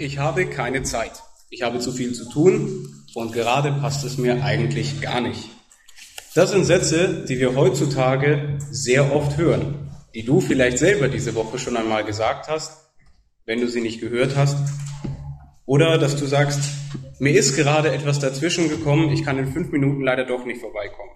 ich habe keine Zeit. Ich habe zu viel zu tun und gerade passt es mir eigentlich gar nicht. Das sind Sätze, die wir heutzutage sehr oft hören, die du vielleicht selber diese Woche schon einmal gesagt hast, wenn du sie nicht gehört hast. Oder dass du sagst, mir ist gerade etwas dazwischen gekommen, ich kann in fünf Minuten leider doch nicht vorbeikommen.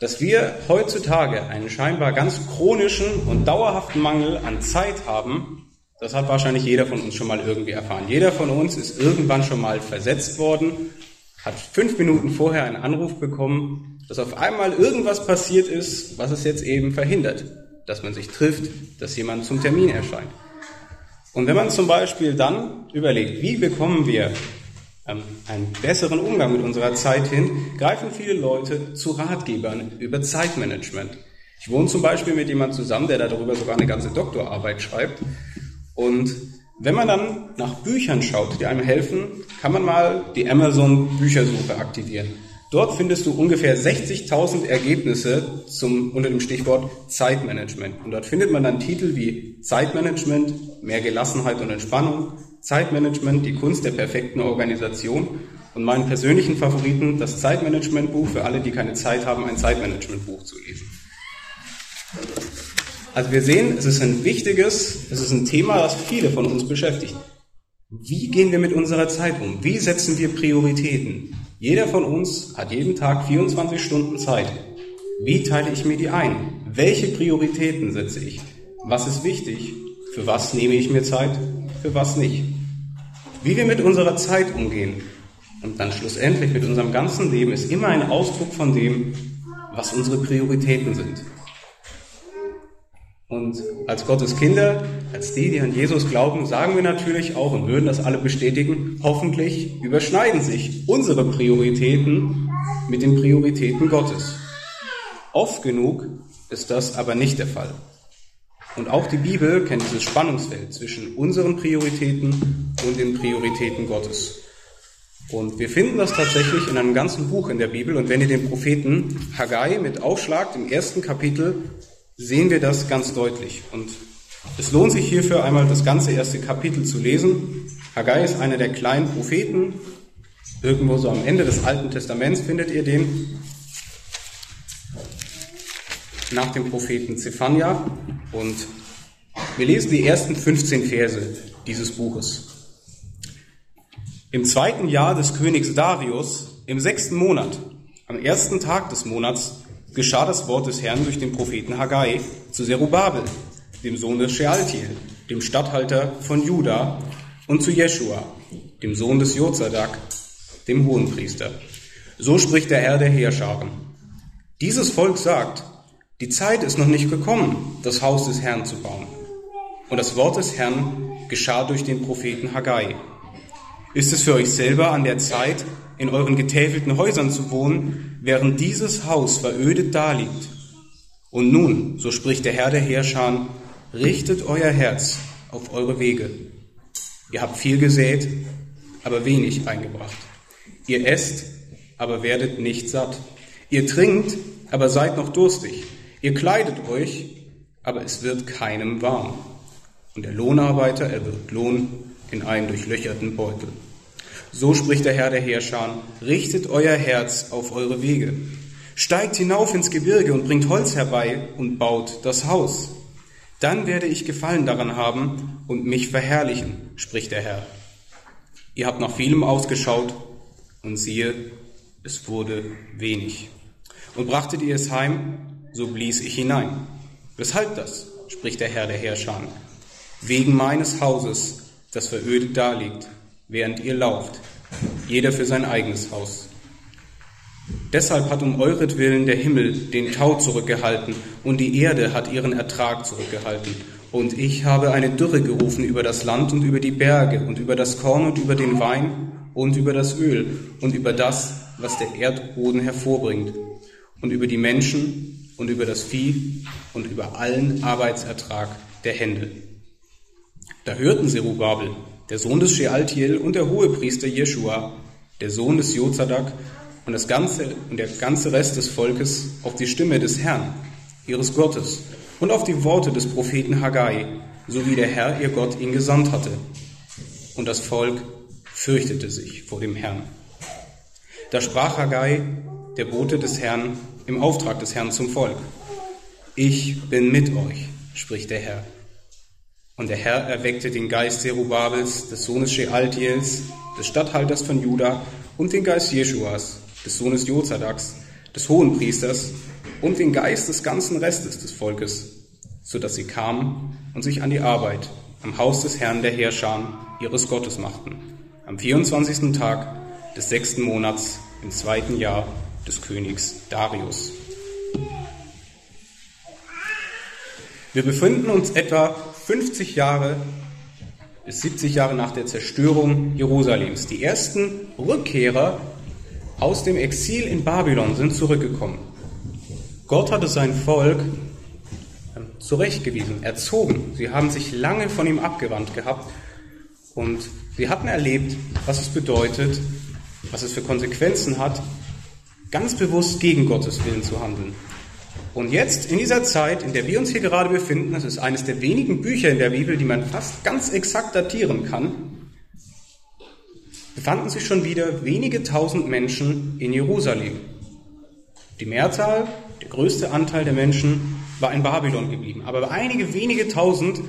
Dass wir heutzutage einen scheinbar ganz chronischen und dauerhaften Mangel an Zeit haben, das hat wahrscheinlich jeder von uns schon mal irgendwie erfahren. Jeder von uns ist irgendwann schon mal versetzt worden, hat fünf Minuten vorher einen Anruf bekommen, dass auf einmal irgendwas passiert ist, was es jetzt eben verhindert, dass man sich trifft, dass jemand zum Termin erscheint. Und wenn man zum Beispiel dann überlegt, wie bekommen wir ähm, einen besseren Umgang mit unserer Zeit hin, greifen viele Leute zu Ratgebern über Zeitmanagement. Ich wohne zum Beispiel mit jemandem zusammen, der darüber sogar eine ganze Doktorarbeit schreibt. Und wenn man dann nach Büchern schaut, die einem helfen, kann man mal die Amazon Büchersuche aktivieren. Dort findest du ungefähr 60.000 Ergebnisse zum, unter dem Stichwort Zeitmanagement. Und dort findet man dann Titel wie Zeitmanagement, mehr Gelassenheit und Entspannung, Zeitmanagement, die Kunst der perfekten Organisation und meinen persönlichen Favoriten, das Zeitmanagementbuch für alle, die keine Zeit haben, ein Zeitmanagementbuch zu lesen. Also wir sehen, es ist ein wichtiges, es ist ein Thema, das viele von uns beschäftigt. Wie gehen wir mit unserer Zeit um? Wie setzen wir Prioritäten? Jeder von uns hat jeden Tag 24 Stunden Zeit. Wie teile ich mir die ein? Welche Prioritäten setze ich? Was ist wichtig? Für was nehme ich mir Zeit? Für was nicht? Wie wir mit unserer Zeit umgehen und dann schlussendlich mit unserem ganzen Leben ist immer ein Ausdruck von dem, was unsere Prioritäten sind. Und als Gottes Kinder, als die, die an Jesus glauben, sagen wir natürlich auch und würden das alle bestätigen, hoffentlich überschneiden sich unsere Prioritäten mit den Prioritäten Gottes. Oft genug ist das aber nicht der Fall. Und auch die Bibel kennt dieses Spannungsfeld zwischen unseren Prioritäten und den Prioritäten Gottes. Und wir finden das tatsächlich in einem ganzen Buch in der Bibel. Und wenn ihr den Propheten Haggai mit aufschlagt, im ersten Kapitel, sehen wir das ganz deutlich. Und es lohnt sich hierfür einmal das ganze erste Kapitel zu lesen. Haggai ist einer der kleinen Propheten. Irgendwo so am Ende des Alten Testaments findet ihr den. Nach dem Propheten Zephania. Und wir lesen die ersten 15 Verse dieses Buches. Im zweiten Jahr des Königs Darius, im sechsten Monat, am ersten Tag des Monats, geschah das Wort des Herrn durch den Propheten Haggai zu Zerubabel, dem Sohn des Shealtiel, dem Statthalter von Juda, und zu Jeschua, dem Sohn des Jozadak, dem Hohenpriester. So spricht der Herr der Heerscharen. Dieses Volk sagt, die Zeit ist noch nicht gekommen, das Haus des Herrn zu bauen. Und das Wort des Herrn geschah durch den Propheten Haggai. Ist es für euch selber an der Zeit, in euren getäfelten Häusern zu wohnen, während dieses Haus verödet daliegt. Und nun, so spricht der Herr der Heerscharen, richtet euer Herz auf eure Wege. Ihr habt viel gesät, aber wenig eingebracht. Ihr esst, aber werdet nicht satt. Ihr trinkt, aber seid noch durstig. Ihr kleidet euch, aber es wird keinem warm. Und der Lohnarbeiter erwirbt Lohn in einen durchlöcherten Beutel. So spricht der Herr der Heerscharen, richtet euer Herz auf eure Wege. Steigt hinauf ins Gebirge und bringt Holz herbei und baut das Haus. Dann werde ich Gefallen daran haben und mich verherrlichen, spricht der Herr. Ihr habt nach vielem ausgeschaut und siehe, es wurde wenig. Und brachtet ihr es heim, so blies ich hinein. Weshalb das, spricht der Herr der Herrscher. Wegen meines Hauses, das verödet daliegt während ihr lauft, jeder für sein eigenes Haus. Deshalb hat um euretwillen der Himmel den Tau zurückgehalten und die Erde hat ihren Ertrag zurückgehalten. Und ich habe eine Dürre gerufen über das Land und über die Berge und über das Korn und über den Wein und über das Öl und über das, was der Erdboden hervorbringt und über die Menschen und über das Vieh und über allen Arbeitsertrag der Hände. Da hörten Zerubabel, der Sohn des Shealtiel und der Hohepriester Jeschua, der Sohn des Jozadak und, das ganze, und der ganze Rest des Volkes auf die Stimme des Herrn, ihres Gottes, und auf die Worte des Propheten Haggai, so wie der Herr ihr Gott ihn gesandt hatte. und das Volk fürchtete sich vor dem Herrn. Da sprach Haggai, der Bote des Herrn, im Auftrag des Herrn zum Volk. Ich bin mit euch, spricht der Herr. Und der Herr erweckte den Geist Zerubabels, des Sohnes Shealtiels, des Statthalters von Juda, und den Geist Jeschuas, des Sohnes Jozadaks, des Hohenpriesters, und den Geist des ganzen Restes des Volkes, so dass sie kamen und sich an die Arbeit am Haus des Herrn der Heerscharen ihres Gottes machten, am 24. Tag des sechsten Monats im zweiten Jahr des Königs Darius. Wir befinden uns etwa 50 Jahre bis 70 Jahre nach der Zerstörung Jerusalems. Die ersten Rückkehrer aus dem Exil in Babylon sind zurückgekommen. Gott hatte sein Volk ähm, zurechtgewiesen, erzogen. Sie haben sich lange von ihm abgewandt gehabt und sie hatten erlebt, was es bedeutet, was es für Konsequenzen hat, ganz bewusst gegen Gottes Willen zu handeln. Und jetzt, in dieser Zeit, in der wir uns hier gerade befinden, das ist eines der wenigen Bücher in der Bibel, die man fast ganz exakt datieren kann, befanden sich schon wieder wenige tausend Menschen in Jerusalem. Die Mehrzahl, der größte Anteil der Menschen war in Babylon geblieben. Aber einige wenige tausend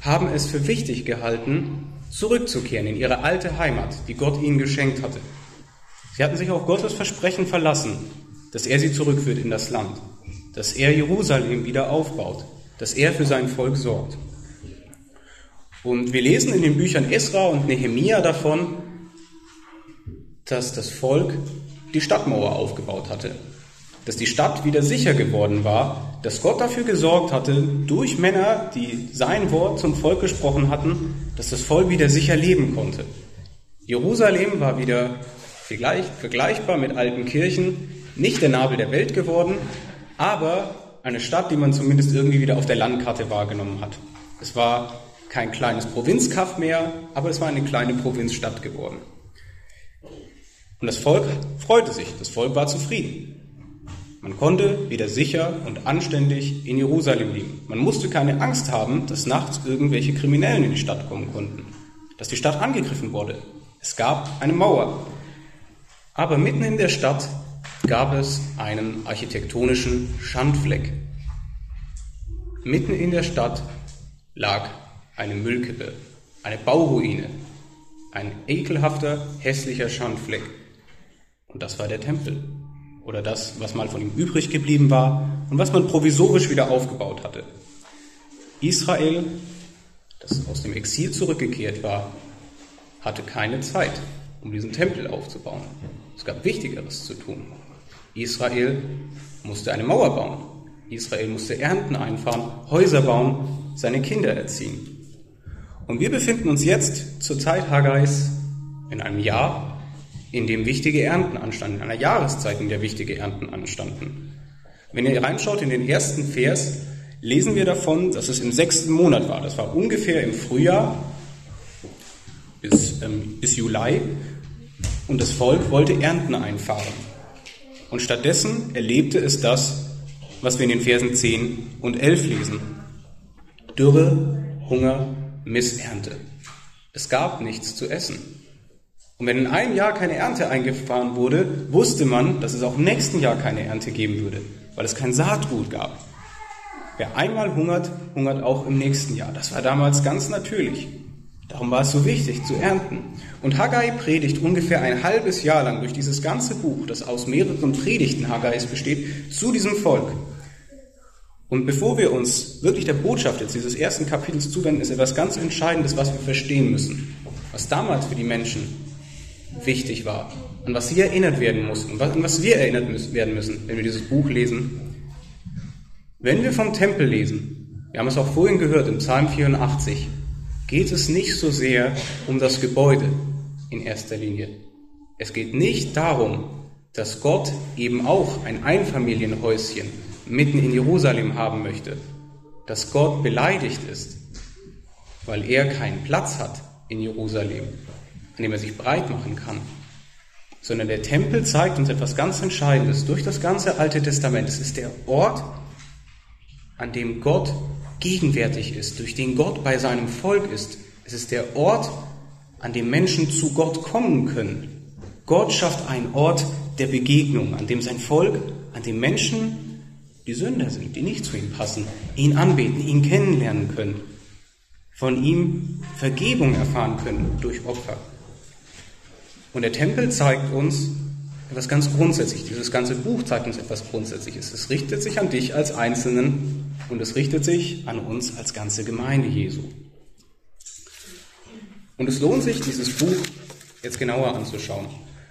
haben es für wichtig gehalten, zurückzukehren in ihre alte Heimat, die Gott ihnen geschenkt hatte. Sie hatten sich auf Gottes Versprechen verlassen, dass er sie zurückführt in das Land, dass er Jerusalem wieder aufbaut, dass er für sein Volk sorgt. Und wir lesen in den Büchern Esra und Nehemia davon, dass das Volk die Stadtmauer aufgebaut hatte, dass die Stadt wieder sicher geworden war, dass Gott dafür gesorgt hatte, durch Männer, die sein Wort zum Volk gesprochen hatten, dass das Volk wieder sicher leben konnte. Jerusalem war wieder vergleichbar mit alten Kirchen, nicht der Nabel der Welt geworden, aber eine Stadt, die man zumindest irgendwie wieder auf der Landkarte wahrgenommen hat. Es war kein kleines Provinzkaff mehr, aber es war eine kleine Provinzstadt geworden. Und das Volk freute sich, das Volk war zufrieden. Man konnte wieder sicher und anständig in Jerusalem leben. Man musste keine Angst haben, dass nachts irgendwelche Kriminellen in die Stadt kommen konnten, dass die Stadt angegriffen wurde. Es gab eine Mauer. Aber mitten in der Stadt gab es einen architektonischen Schandfleck. Mitten in der Stadt lag eine Müllkippe, eine Bauruine, ein ekelhafter, hässlicher Schandfleck. Und das war der Tempel oder das, was mal von ihm übrig geblieben war und was man provisorisch wieder aufgebaut hatte. Israel, das aus dem Exil zurückgekehrt war, hatte keine Zeit, um diesen Tempel aufzubauen. Es gab Wichtigeres zu tun. Israel musste eine Mauer bauen. Israel musste Ernten einfahren, Häuser bauen, seine Kinder erziehen. Und wir befinden uns jetzt zur Zeit Haggais in einem Jahr, in dem wichtige Ernten anstanden, in einer Jahreszeit, in der wichtige Ernten anstanden. Wenn ihr reinschaut in den ersten Vers, lesen wir davon, dass es im sechsten Monat war. Das war ungefähr im Frühjahr bis, ähm, bis Juli und das Volk wollte Ernten einfahren. Und stattdessen erlebte es das, was wir in den Versen 10 und 11 lesen. Dürre, Hunger, Missernte. Es gab nichts zu essen. Und wenn in einem Jahr keine Ernte eingefahren wurde, wusste man, dass es auch im nächsten Jahr keine Ernte geben würde, weil es kein Saatgut gab. Wer einmal hungert, hungert auch im nächsten Jahr. Das war damals ganz natürlich. Darum war es so wichtig zu ernten. Und Haggai predigt ungefähr ein halbes Jahr lang durch dieses ganze Buch, das aus mehreren Predigten Haggais besteht, zu diesem Volk. Und bevor wir uns wirklich der Botschaft jetzt dieses ersten Kapitels zuwenden, ist etwas ganz Entscheidendes, was wir verstehen müssen. Was damals für die Menschen wichtig war. An was sie erinnert werden mussten. Und an was wir erinnert werden müssen, wenn wir dieses Buch lesen. Wenn wir vom Tempel lesen, wir haben es auch vorhin gehört im Psalm 84, geht es nicht so sehr um das Gebäude in erster Linie. Es geht nicht darum, dass Gott eben auch ein Einfamilienhäuschen mitten in Jerusalem haben möchte, dass Gott beleidigt ist, weil er keinen Platz hat in Jerusalem, an dem er sich breit machen kann, sondern der Tempel zeigt uns etwas ganz Entscheidendes durch das ganze Alte Testament. Es ist der Ort, an dem Gott gegenwärtig ist, durch den Gott bei seinem Volk ist. Es ist der Ort, an dem Menschen zu Gott kommen können. Gott schafft einen Ort der Begegnung, an dem sein Volk, an dem Menschen, die Sünder sind, die nicht zu ihm passen, ihn anbeten, ihn kennenlernen können, von ihm Vergebung erfahren können durch Opfer. Und der Tempel zeigt uns etwas ganz Grundsätzliches. Dieses ganze Buch zeigt uns etwas Grundsätzliches. Es richtet sich an dich als Einzelnen und es richtet sich an uns als ganze Gemeinde Jesu. Und es lohnt sich, dieses Buch jetzt genauer anzuschauen.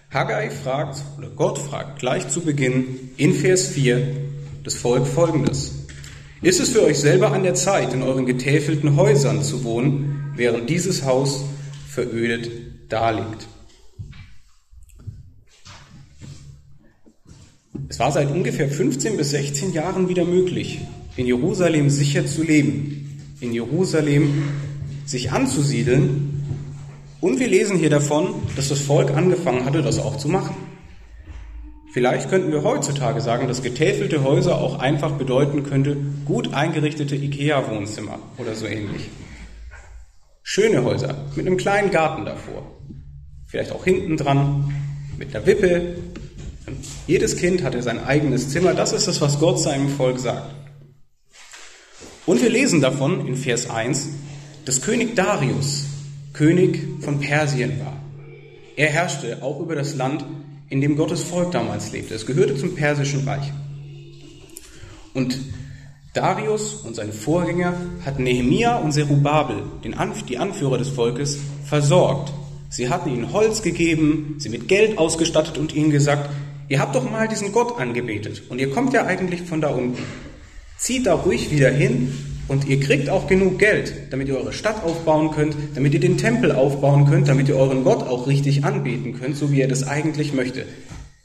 Haggai fragt, oder Gott fragt gleich zu Beginn in Vers 4 das Volk folgendes. Ist es für euch selber an der Zeit, in euren getäfelten Häusern zu wohnen, während dieses Haus verödet daliegt? Es war seit ungefähr 15 bis 16 Jahren wieder möglich, in Jerusalem sicher zu leben, in Jerusalem sich anzusiedeln. Und wir lesen hier davon, dass das Volk angefangen hatte, das auch zu machen. Vielleicht könnten wir heutzutage sagen, dass getäfelte Häuser auch einfach bedeuten könnte, gut eingerichtete IKEA-Wohnzimmer oder so ähnlich. Schöne Häuser mit einem kleinen Garten davor. Vielleicht auch hinten dran, mit einer Wippe. Jedes Kind hatte sein eigenes Zimmer. Das ist das, was Gott seinem Volk sagt. Und wir lesen davon in Vers 1, dass König Darius König von Persien war. Er herrschte auch über das Land, in dem Gottes Volk damals lebte. Es gehörte zum Persischen Reich. Und Darius und seine Vorgänger hatten Nehemia und Zerubabel, den Anf die Anführer des Volkes, versorgt. Sie hatten ihnen Holz gegeben, sie mit Geld ausgestattet und ihnen gesagt, ihr habt doch mal diesen Gott angebetet und ihr kommt ja eigentlich von da unten. Zieht da ruhig wieder hin und ihr kriegt auch genug Geld, damit ihr eure Stadt aufbauen könnt, damit ihr den Tempel aufbauen könnt, damit ihr euren Gott auch richtig anbeten könnt, so wie er das eigentlich möchte.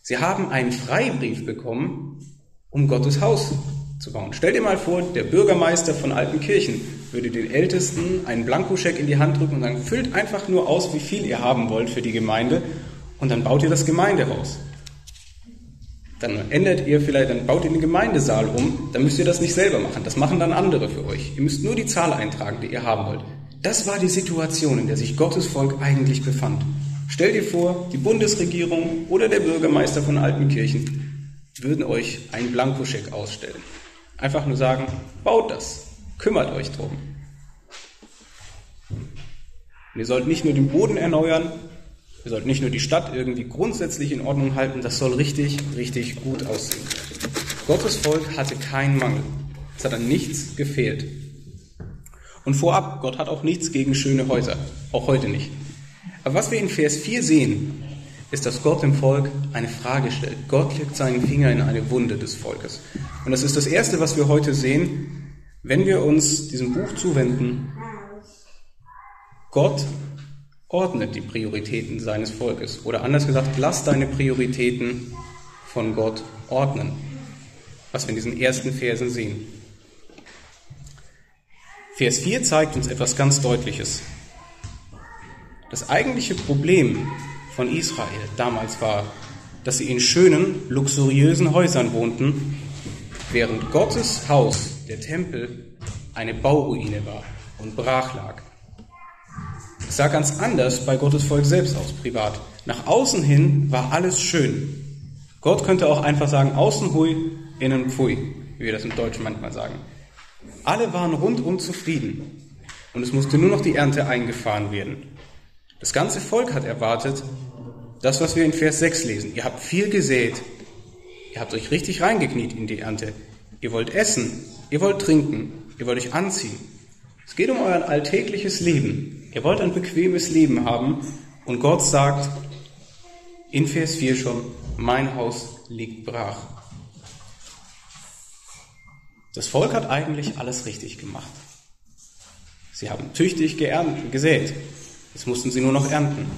Sie haben einen Freibrief bekommen, um Gottes Haus zu bauen. Stell dir mal vor, der Bürgermeister von Altenkirchen würde den Ältesten einen Blankoscheck in die Hand drücken und sagen, füllt einfach nur aus, wie viel ihr haben wollt für die Gemeinde und dann baut ihr das Gemeindehaus. Dann ändert ihr vielleicht, dann baut ihr den Gemeindesaal um, dann müsst ihr das nicht selber machen. Das machen dann andere für euch. Ihr müsst nur die Zahl eintragen, die ihr haben wollt. Das war die Situation, in der sich Gottes Volk eigentlich befand. Stell dir vor, die Bundesregierung oder der Bürgermeister von Altenkirchen würden euch einen Blankoscheck ausstellen. Einfach nur sagen, baut das, kümmert euch drum. Und ihr sollt nicht nur den Boden erneuern, wir sollten nicht nur die Stadt irgendwie grundsätzlich in Ordnung halten, das soll richtig, richtig gut aussehen. Gottes Volk hatte keinen Mangel. Es hat an nichts gefehlt. Und vorab, Gott hat auch nichts gegen schöne Häuser, auch heute nicht. Aber was wir in Vers 4 sehen, ist, dass Gott dem Volk eine Frage stellt. Gott legt seinen Finger in eine Wunde des Volkes. Und das ist das Erste, was wir heute sehen, wenn wir uns diesem Buch zuwenden. Gott ordnet die Prioritäten seines Volkes. Oder anders gesagt, lass deine Prioritäten von Gott ordnen. Was wir in diesen ersten Versen sehen. Vers 4 zeigt uns etwas ganz Deutliches. Das eigentliche Problem von Israel damals war, dass sie in schönen, luxuriösen Häusern wohnten, während Gottes Haus, der Tempel, eine Bauruine war und brach lag. Sah ganz anders bei Gottes Volk selbst aus, privat. Nach außen hin war alles schön. Gott könnte auch einfach sagen, außen hui, innen pfui, wie wir das im Deutschen manchmal sagen. Alle waren rundum zufrieden und es musste nur noch die Ernte eingefahren werden. Das ganze Volk hat erwartet, das, was wir in Vers 6 lesen. Ihr habt viel gesät, ihr habt euch richtig reingekniet in die Ernte. Ihr wollt essen, ihr wollt trinken, ihr wollt euch anziehen. Es geht um euer alltägliches Leben. Ihr wollt ein bequemes Leben haben und Gott sagt in Vers 4 schon, mein Haus liegt brach. Das Volk hat eigentlich alles richtig gemacht. Sie haben tüchtig geerntet, gesät. Jetzt mussten sie nur noch ernten.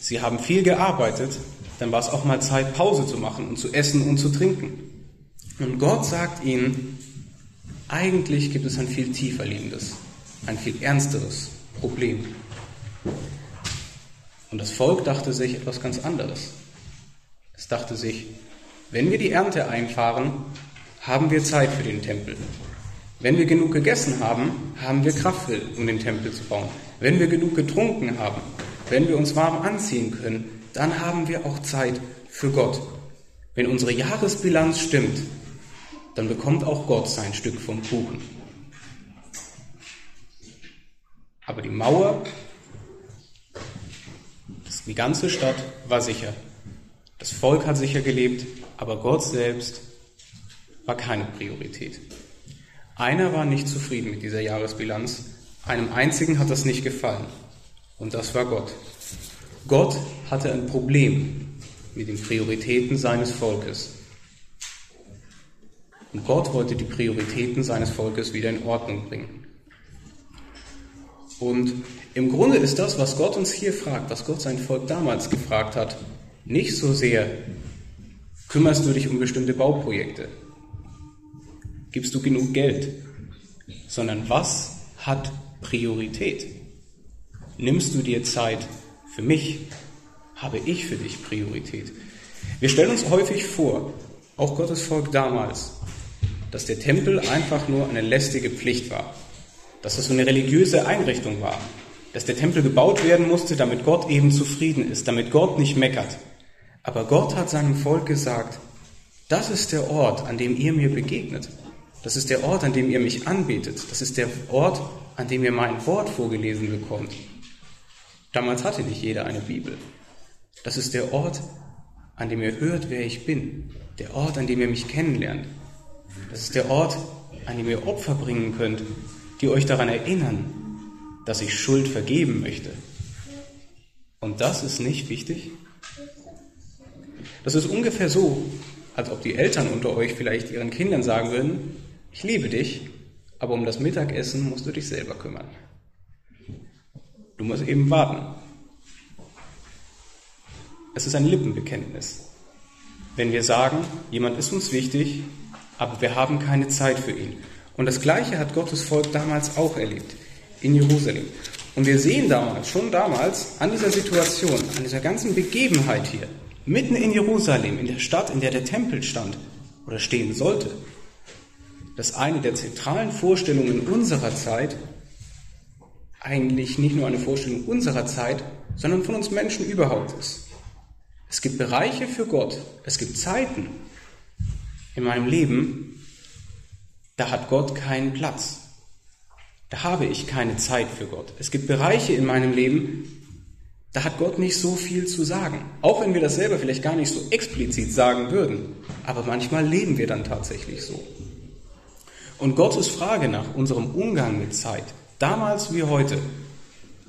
Sie haben viel gearbeitet, dann war es auch mal Zeit, Pause zu machen und zu essen und zu trinken. Und Gott sagt ihnen, eigentlich gibt es ein viel tiefer liegendes, ein viel ernsteres Problem. Und das Volk dachte sich etwas ganz anderes. Es dachte sich, wenn wir die Ernte einfahren, haben wir Zeit für den Tempel. Wenn wir genug gegessen haben, haben wir Kraft, um den Tempel zu bauen. Wenn wir genug getrunken haben, wenn wir uns warm anziehen können, dann haben wir auch Zeit für Gott. Wenn unsere Jahresbilanz stimmt, dann bekommt auch Gott sein Stück vom Kuchen. Aber die Mauer, die ganze Stadt war sicher. Das Volk hat sicher gelebt, aber Gott selbst war keine Priorität. Einer war nicht zufrieden mit dieser Jahresbilanz, einem einzigen hat das nicht gefallen, und das war Gott. Gott hatte ein Problem mit den Prioritäten seines Volkes. Und Gott wollte die Prioritäten seines Volkes wieder in Ordnung bringen. Und im Grunde ist das, was Gott uns hier fragt, was Gott sein Volk damals gefragt hat, nicht so sehr, kümmerst du dich um bestimmte Bauprojekte, gibst du genug Geld, sondern was hat Priorität? Nimmst du dir Zeit für mich? Habe ich für dich Priorität? Wir stellen uns häufig vor, auch Gottes Volk damals, dass der Tempel einfach nur eine lästige Pflicht war, dass es so eine religiöse Einrichtung war, dass der Tempel gebaut werden musste, damit Gott eben zufrieden ist, damit Gott nicht meckert. Aber Gott hat seinem Volk gesagt, das ist der Ort, an dem ihr mir begegnet. Das ist der Ort, an dem ihr mich anbetet. Das ist der Ort, an dem ihr mein Wort vorgelesen bekommt. Damals hatte nicht jeder eine Bibel. Das ist der Ort, an dem ihr hört, wer ich bin. Der Ort, an dem ihr mich kennenlernt. Das ist der Ort, an dem ihr Opfer bringen könnt, die euch daran erinnern, dass ich Schuld vergeben möchte. Und das ist nicht wichtig? Das ist ungefähr so, als ob die Eltern unter euch vielleicht ihren Kindern sagen würden, ich liebe dich, aber um das Mittagessen musst du dich selber kümmern. Du musst eben warten. Es ist ein Lippenbekenntnis. Wenn wir sagen, jemand ist uns wichtig, aber wir haben keine Zeit für ihn. Und das Gleiche hat Gottes Volk damals auch erlebt, in Jerusalem. Und wir sehen damals, schon damals, an dieser Situation, an dieser ganzen Begebenheit hier, mitten in Jerusalem, in der Stadt, in der der Tempel stand oder stehen sollte, dass eine der zentralen Vorstellungen unserer Zeit eigentlich nicht nur eine Vorstellung unserer Zeit, sondern von uns Menschen überhaupt ist. Es gibt Bereiche für Gott, es gibt Zeiten in meinem Leben, da hat Gott keinen Platz. Da habe ich keine Zeit für Gott. Es gibt Bereiche in meinem Leben, da hat Gott nicht so viel zu sagen. Auch wenn wir das selber vielleicht gar nicht so explizit sagen würden. Aber manchmal leben wir dann tatsächlich so. Und Gottes Frage nach unserem Umgang mit Zeit, damals wie heute,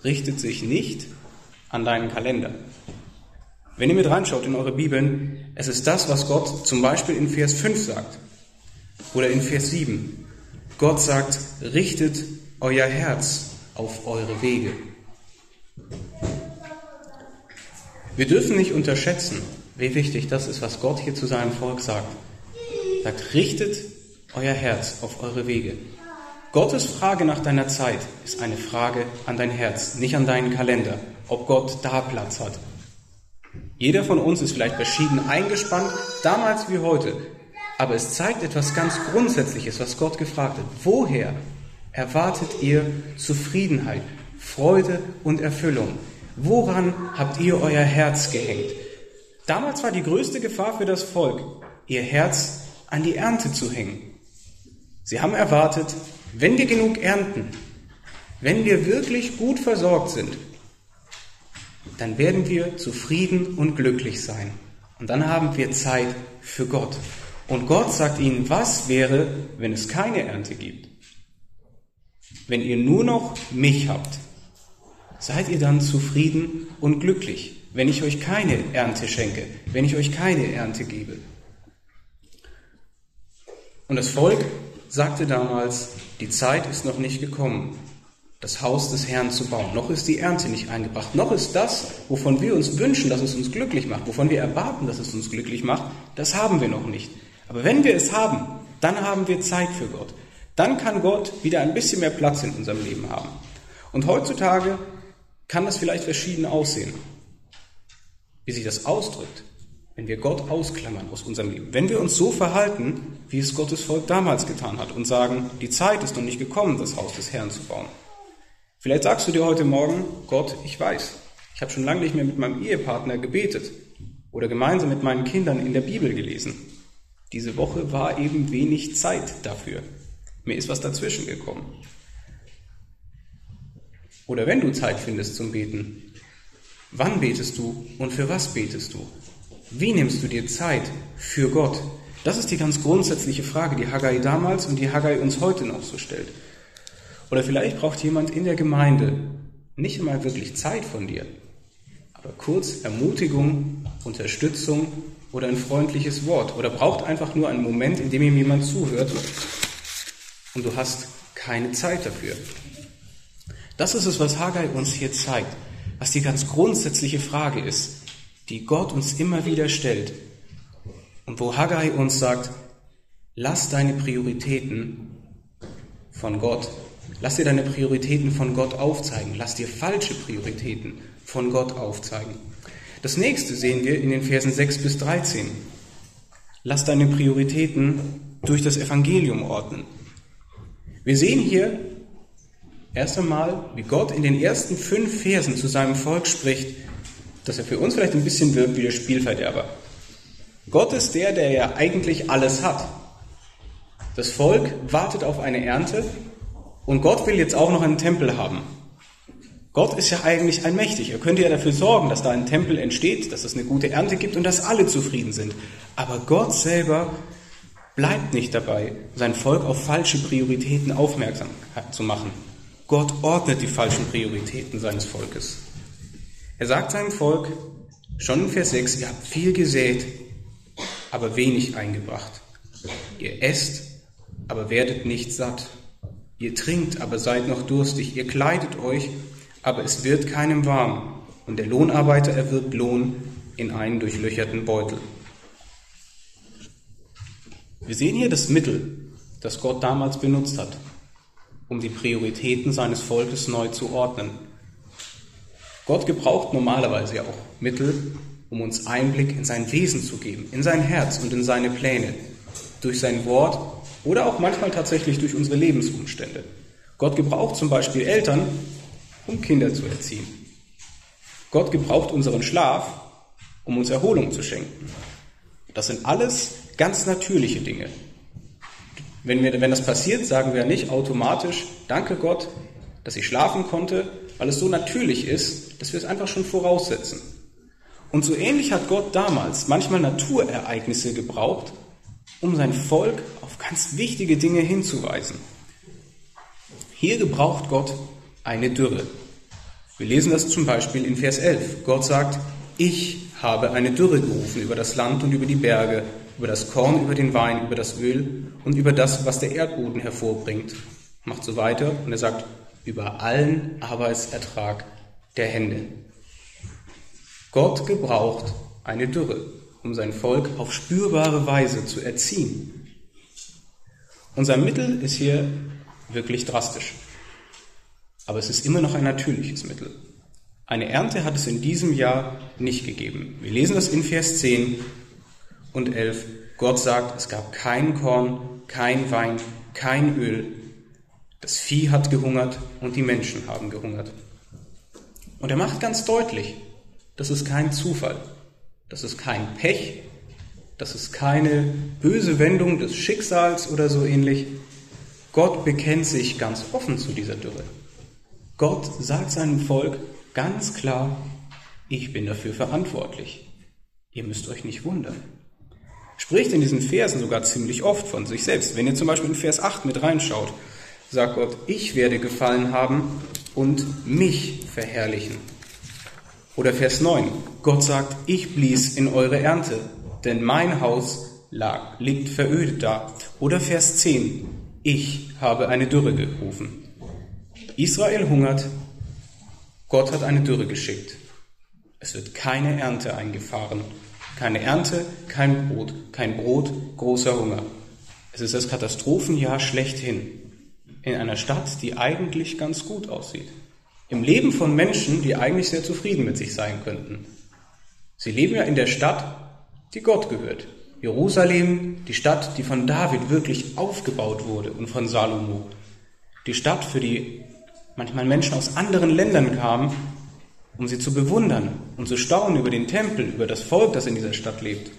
richtet sich nicht an deinen Kalender. Wenn ihr mit reinschaut in eure Bibeln, es ist das, was Gott zum Beispiel in Vers 5 sagt. Oder in Vers 7. Gott sagt, richtet euer Herz auf eure Wege. Wir dürfen nicht unterschätzen, wie wichtig das ist, was Gott hier zu seinem Volk sagt. Er sagt, richtet euer Herz auf eure Wege. Gottes Frage nach deiner Zeit ist eine Frage an dein Herz, nicht an deinen Kalender, ob Gott da Platz hat. Jeder von uns ist vielleicht verschieden eingespannt, damals wie heute, aber es zeigt etwas ganz Grundsätzliches, was Gott gefragt hat. Woher erwartet ihr Zufriedenheit, Freude und Erfüllung? Woran habt ihr euer Herz gehängt? Damals war die größte Gefahr für das Volk, ihr Herz an die Ernte zu hängen. Sie haben erwartet, wenn wir genug ernten, wenn wir wirklich gut versorgt sind, dann werden wir zufrieden und glücklich sein. Und dann haben wir Zeit für Gott. Und Gott sagt ihnen, was wäre, wenn es keine Ernte gibt? Wenn ihr nur noch mich habt, seid ihr dann zufrieden und glücklich, wenn ich euch keine Ernte schenke, wenn ich euch keine Ernte gebe? Und das Volk sagte damals, die Zeit ist noch nicht gekommen, das Haus des Herrn zu bauen. Noch ist die Ernte nicht eingebracht. Noch ist das, wovon wir uns wünschen, dass es uns glücklich macht, wovon wir erwarten, dass es uns glücklich macht, das haben wir noch nicht. Aber wenn wir es haben, dann haben wir Zeit für Gott. Dann kann Gott wieder ein bisschen mehr Platz in unserem Leben haben. Und heutzutage kann das vielleicht verschieden aussehen, wie sich das ausdrückt. wenn wir Gott ausklammern aus unserem Leben, wenn wir uns so verhalten, wie es Gottes Volk damals getan hat und sagen, die Zeit ist noch nicht gekommen, das Haus des Herrn zu bauen. Vielleicht sagst du dir heute Morgen, Gott, ich weiß, ich habe schon lange nicht mehr mit meinem Ehepartner gebetet oder gemeinsam mit meinen Kindern in der Bibel gelesen. Diese Woche war eben wenig Zeit dafür. Mir ist was dazwischen gekommen. Oder wenn du Zeit findest zum Beten, wann betest du und für was betest du? Wie nimmst du dir Zeit für Gott? Das ist die ganz grundsätzliche Frage, die Haggai damals und die Haggai uns heute noch so stellt. Oder vielleicht braucht jemand in der Gemeinde nicht einmal wirklich Zeit von dir, aber kurz Ermutigung, Unterstützung oder ein freundliches Wort oder braucht einfach nur einen Moment, in dem ihm jemand zuhört und du hast keine Zeit dafür. Das ist es, was Haggai uns hier zeigt, was die ganz grundsätzliche Frage ist, die Gott uns immer wieder stellt und wo Haggai uns sagt, lass deine Prioritäten von Gott, lass dir deine Prioritäten von Gott aufzeigen, lass dir falsche Prioritäten von Gott aufzeigen. Das nächste sehen wir in den Versen 6 bis 13. Lass deine Prioritäten durch das Evangelium ordnen. Wir sehen hier erst einmal, wie Gott in den ersten fünf Versen zu seinem Volk spricht, dass er für uns vielleicht ein bisschen wirkt wie der Spielverderber. Gott ist der, der ja eigentlich alles hat. Das Volk wartet auf eine Ernte und Gott will jetzt auch noch einen Tempel haben. Gott ist ja eigentlich allmächtig. Er könnte ja dafür sorgen, dass da ein Tempel entsteht, dass es eine gute Ernte gibt und dass alle zufrieden sind. Aber Gott selber bleibt nicht dabei, sein Volk auf falsche Prioritäten aufmerksam zu machen. Gott ordnet die falschen Prioritäten seines Volkes. Er sagt seinem Volk schon in Vers 6, ihr habt viel gesät, aber wenig eingebracht. Ihr esst, aber werdet nicht satt. Ihr trinkt, aber seid noch durstig. Ihr kleidet euch, aber es wird keinem warm, und der Lohnarbeiter erwirbt Lohn in einen durchlöcherten Beutel. Wir sehen hier das Mittel, das Gott damals benutzt hat, um die Prioritäten seines Volkes neu zu ordnen. Gott gebraucht normalerweise ja auch Mittel, um uns Einblick in sein Wesen zu geben, in sein Herz und in seine Pläne, durch sein Wort oder auch manchmal tatsächlich durch unsere Lebensumstände. Gott gebraucht zum Beispiel Eltern, um Kinder zu erziehen. Gott gebraucht unseren Schlaf, um uns Erholung zu schenken. Das sind alles ganz natürliche Dinge. Wenn, wir, wenn das passiert, sagen wir nicht automatisch, danke Gott, dass ich schlafen konnte, weil es so natürlich ist, dass wir es einfach schon voraussetzen. Und so ähnlich hat Gott damals manchmal Naturereignisse gebraucht, um sein Volk auf ganz wichtige Dinge hinzuweisen. Hier gebraucht Gott eine Dürre. Wir lesen das zum Beispiel in Vers 11. Gott sagt, ich habe eine Dürre gerufen über das Land und über die Berge, über das Korn, über den Wein, über das Öl und über das, was der Erdboden hervorbringt. Macht so weiter und er sagt, über allen Arbeitsertrag der Hände. Gott gebraucht eine Dürre, um sein Volk auf spürbare Weise zu erziehen. Unser Mittel ist hier wirklich drastisch. Aber es ist immer noch ein natürliches Mittel. Eine Ernte hat es in diesem Jahr nicht gegeben. Wir lesen das in Vers 10 und 11. Gott sagt, es gab kein Korn, kein Wein, kein Öl. Das Vieh hat gehungert und die Menschen haben gehungert. Und er macht ganz deutlich, das ist kein Zufall, das ist kein Pech, das ist keine böse Wendung des Schicksals oder so ähnlich. Gott bekennt sich ganz offen zu dieser Dürre. Gott sagt seinem Volk ganz klar, ich bin dafür verantwortlich. Ihr müsst euch nicht wundern. Spricht in diesen Versen sogar ziemlich oft von sich selbst. Wenn ihr zum Beispiel in Vers 8 mit reinschaut, sagt Gott, ich werde gefallen haben und mich verherrlichen. Oder Vers 9, Gott sagt, ich blies in eure Ernte, denn mein Haus lag, liegt verödet da. Oder Vers 10, ich habe eine Dürre gerufen. Israel hungert, Gott hat eine Dürre geschickt. Es wird keine Ernte eingefahren. Keine Ernte, kein Brot, kein Brot, großer Hunger. Es ist das Katastrophenjahr schlechthin. In einer Stadt, die eigentlich ganz gut aussieht. Im Leben von Menschen, die eigentlich sehr zufrieden mit sich sein könnten. Sie leben ja in der Stadt, die Gott gehört. Jerusalem, die Stadt, die von David wirklich aufgebaut wurde und von Salomo. Die Stadt, für die manchmal Menschen aus anderen Ländern kamen, um sie zu bewundern und zu staunen über den Tempel, über das Volk, das in dieser Stadt lebt.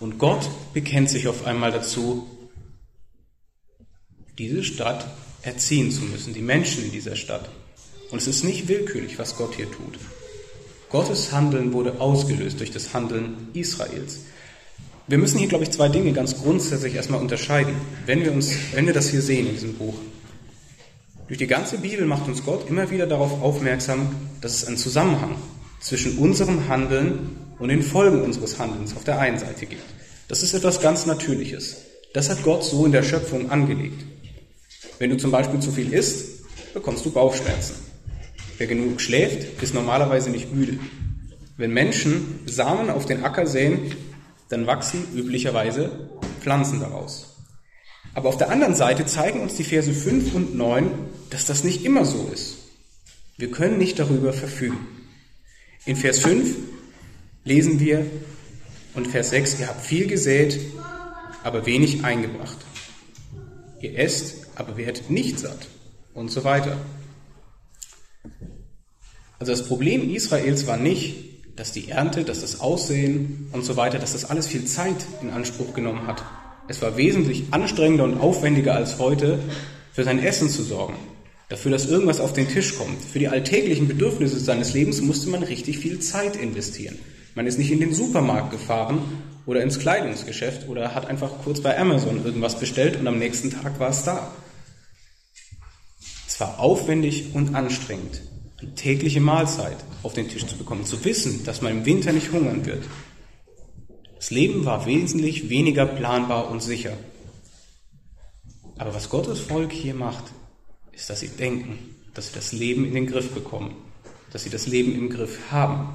Und Gott bekennt sich auf einmal dazu, diese Stadt erziehen zu müssen, die Menschen in dieser Stadt. Und es ist nicht willkürlich, was Gott hier tut. Gottes Handeln wurde ausgelöst durch das Handeln Israels. Wir müssen hier, glaube ich, zwei Dinge ganz grundsätzlich erstmal unterscheiden, wenn wir, uns, wenn wir das hier sehen in diesem Buch. Durch die ganze Bibel macht uns Gott immer wieder darauf aufmerksam, dass es einen Zusammenhang zwischen unserem Handeln und den Folgen unseres Handelns auf der einen Seite gibt. Das ist etwas ganz Natürliches. Das hat Gott so in der Schöpfung angelegt. Wenn du zum Beispiel zu viel isst, bekommst du Bauchschmerzen. Wer genug schläft, ist normalerweise nicht müde. Wenn Menschen Samen auf den Acker säen, dann wachsen üblicherweise Pflanzen daraus. Aber auf der anderen Seite zeigen uns die Verse 5 und 9, dass das nicht immer so ist. Wir können nicht darüber verfügen. In Vers 5 lesen wir und Vers 6, ihr habt viel gesät, aber wenig eingebracht. Ihr esst, aber werdet nicht satt und so weiter. Also das Problem Israels war nicht, dass die Ernte, dass das Aussehen und so weiter, dass das alles viel Zeit in Anspruch genommen hat. Es war wesentlich anstrengender und aufwendiger als heute, für sein Essen zu sorgen, dafür, dass irgendwas auf den Tisch kommt. Für die alltäglichen Bedürfnisse seines Lebens musste man richtig viel Zeit investieren. Man ist nicht in den Supermarkt gefahren oder ins Kleidungsgeschäft oder hat einfach kurz bei Amazon irgendwas bestellt und am nächsten Tag war es da. Es war aufwendig und anstrengend eine tägliche Mahlzeit auf den Tisch zu bekommen, zu wissen, dass man im Winter nicht hungern wird. Das Leben war wesentlich weniger planbar und sicher. Aber was Gottes Volk hier macht, ist, dass sie denken, dass sie das Leben in den Griff bekommen, dass sie das Leben im Griff haben.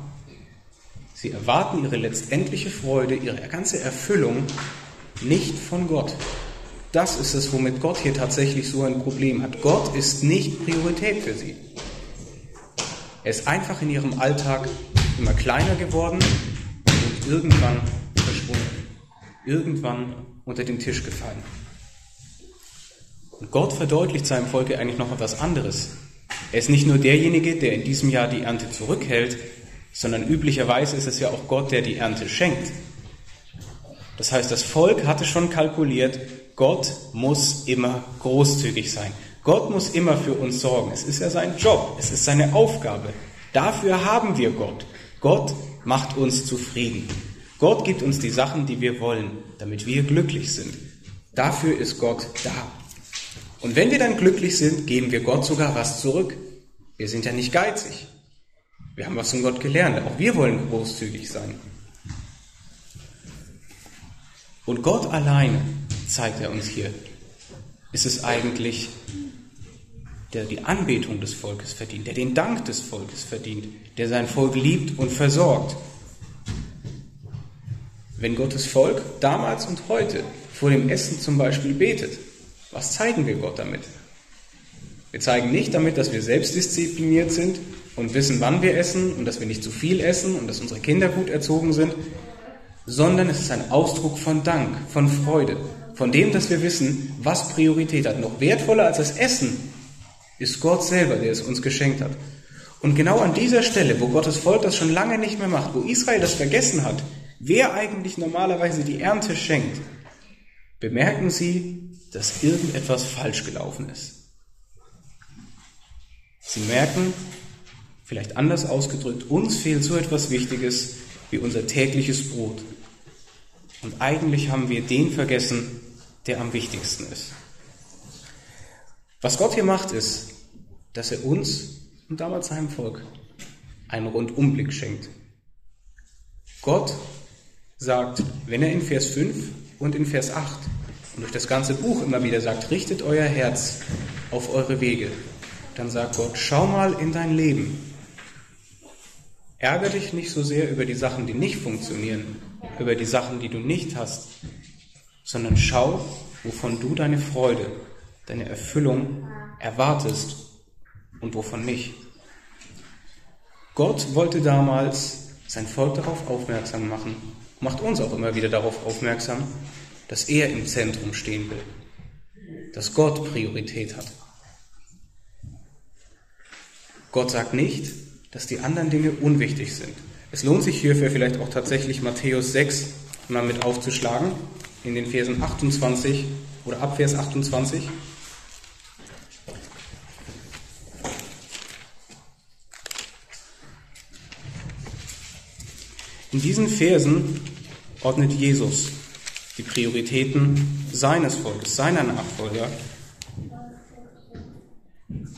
Sie erwarten ihre letztendliche Freude, ihre ganze Erfüllung nicht von Gott. Das ist es, womit Gott hier tatsächlich so ein Problem hat. Gott ist nicht Priorität für sie. Er ist einfach in ihrem Alltag immer kleiner geworden und irgendwann verschwunden. Irgendwann unter den Tisch gefallen. Und Gott verdeutlicht seinem Volke eigentlich noch etwas anderes. Er ist nicht nur derjenige, der in diesem Jahr die Ernte zurückhält, sondern üblicherweise ist es ja auch Gott, der die Ernte schenkt. Das heißt, das Volk hatte schon kalkuliert, Gott muss immer großzügig sein. Gott muss immer für uns sorgen. Es ist ja sein Job, es ist seine Aufgabe. Dafür haben wir Gott. Gott macht uns zufrieden. Gott gibt uns die Sachen, die wir wollen, damit wir glücklich sind. Dafür ist Gott da. Und wenn wir dann glücklich sind, geben wir Gott sogar was zurück. Wir sind ja nicht geizig. Wir haben was von Gott gelernt. Auch wir wollen großzügig sein. Und Gott alleine, zeigt er uns hier, ist es eigentlich der die Anbetung des Volkes verdient, der den Dank des Volkes verdient, der sein Volk liebt und versorgt. Wenn Gottes Volk damals und heute vor dem Essen zum Beispiel betet, was zeigen wir Gott damit? Wir zeigen nicht damit, dass wir selbstdiszipliniert sind und wissen, wann wir essen und dass wir nicht zu viel essen und dass unsere Kinder gut erzogen sind, sondern es ist ein Ausdruck von Dank, von Freude, von dem, dass wir wissen, was Priorität hat. Noch wertvoller als das Essen ist Gott selber, der es uns geschenkt hat. Und genau an dieser Stelle, wo Gottes Volk das schon lange nicht mehr macht, wo Israel das vergessen hat, wer eigentlich normalerweise die Ernte schenkt, bemerken sie, dass irgendetwas falsch gelaufen ist. Sie merken, vielleicht anders ausgedrückt, uns fehlt so etwas Wichtiges wie unser tägliches Brot. Und eigentlich haben wir den vergessen, der am wichtigsten ist. Was Gott hier macht, ist, dass er uns und damals seinem Volk einen Rundumblick schenkt. Gott sagt, wenn er in Vers 5 und in Vers 8 und durch das ganze Buch immer wieder sagt, richtet euer Herz auf eure Wege, dann sagt Gott, schau mal in dein Leben. Ärger dich nicht so sehr über die Sachen, die nicht funktionieren, über die Sachen, die du nicht hast, sondern schau, wovon du deine Freude deine Erfüllung erwartest und wovon nicht. Gott wollte damals sein Volk darauf aufmerksam machen, macht uns auch immer wieder darauf aufmerksam, dass er im Zentrum stehen will, dass Gott Priorität hat. Gott sagt nicht, dass die anderen Dinge unwichtig sind. Es lohnt sich hierfür vielleicht auch tatsächlich Matthäus 6 mal mit aufzuschlagen, in den Versen 28 oder ab Vers 28. In diesen Versen ordnet Jesus die Prioritäten seines Volkes, seiner Nachfolger.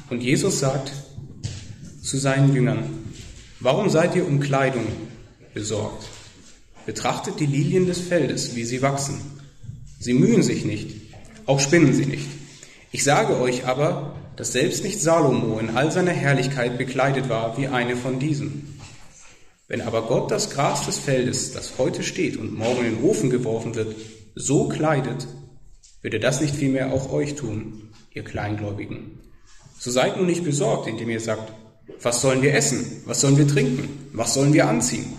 Und Jesus sagt zu seinen Jüngern, warum seid ihr um Kleidung besorgt? Betrachtet die Lilien des Feldes, wie sie wachsen. Sie mühen sich nicht, auch spinnen sie nicht. Ich sage euch aber, dass selbst nicht Salomo in all seiner Herrlichkeit bekleidet war wie eine von diesen. Wenn aber Gott das Gras des Feldes, das heute steht und morgen in den Ofen geworfen wird, so kleidet, wird er das nicht vielmehr auch euch tun, ihr Kleingläubigen. So seid nun nicht besorgt, indem ihr sagt, was sollen wir essen? Was sollen wir trinken? Was sollen wir anziehen?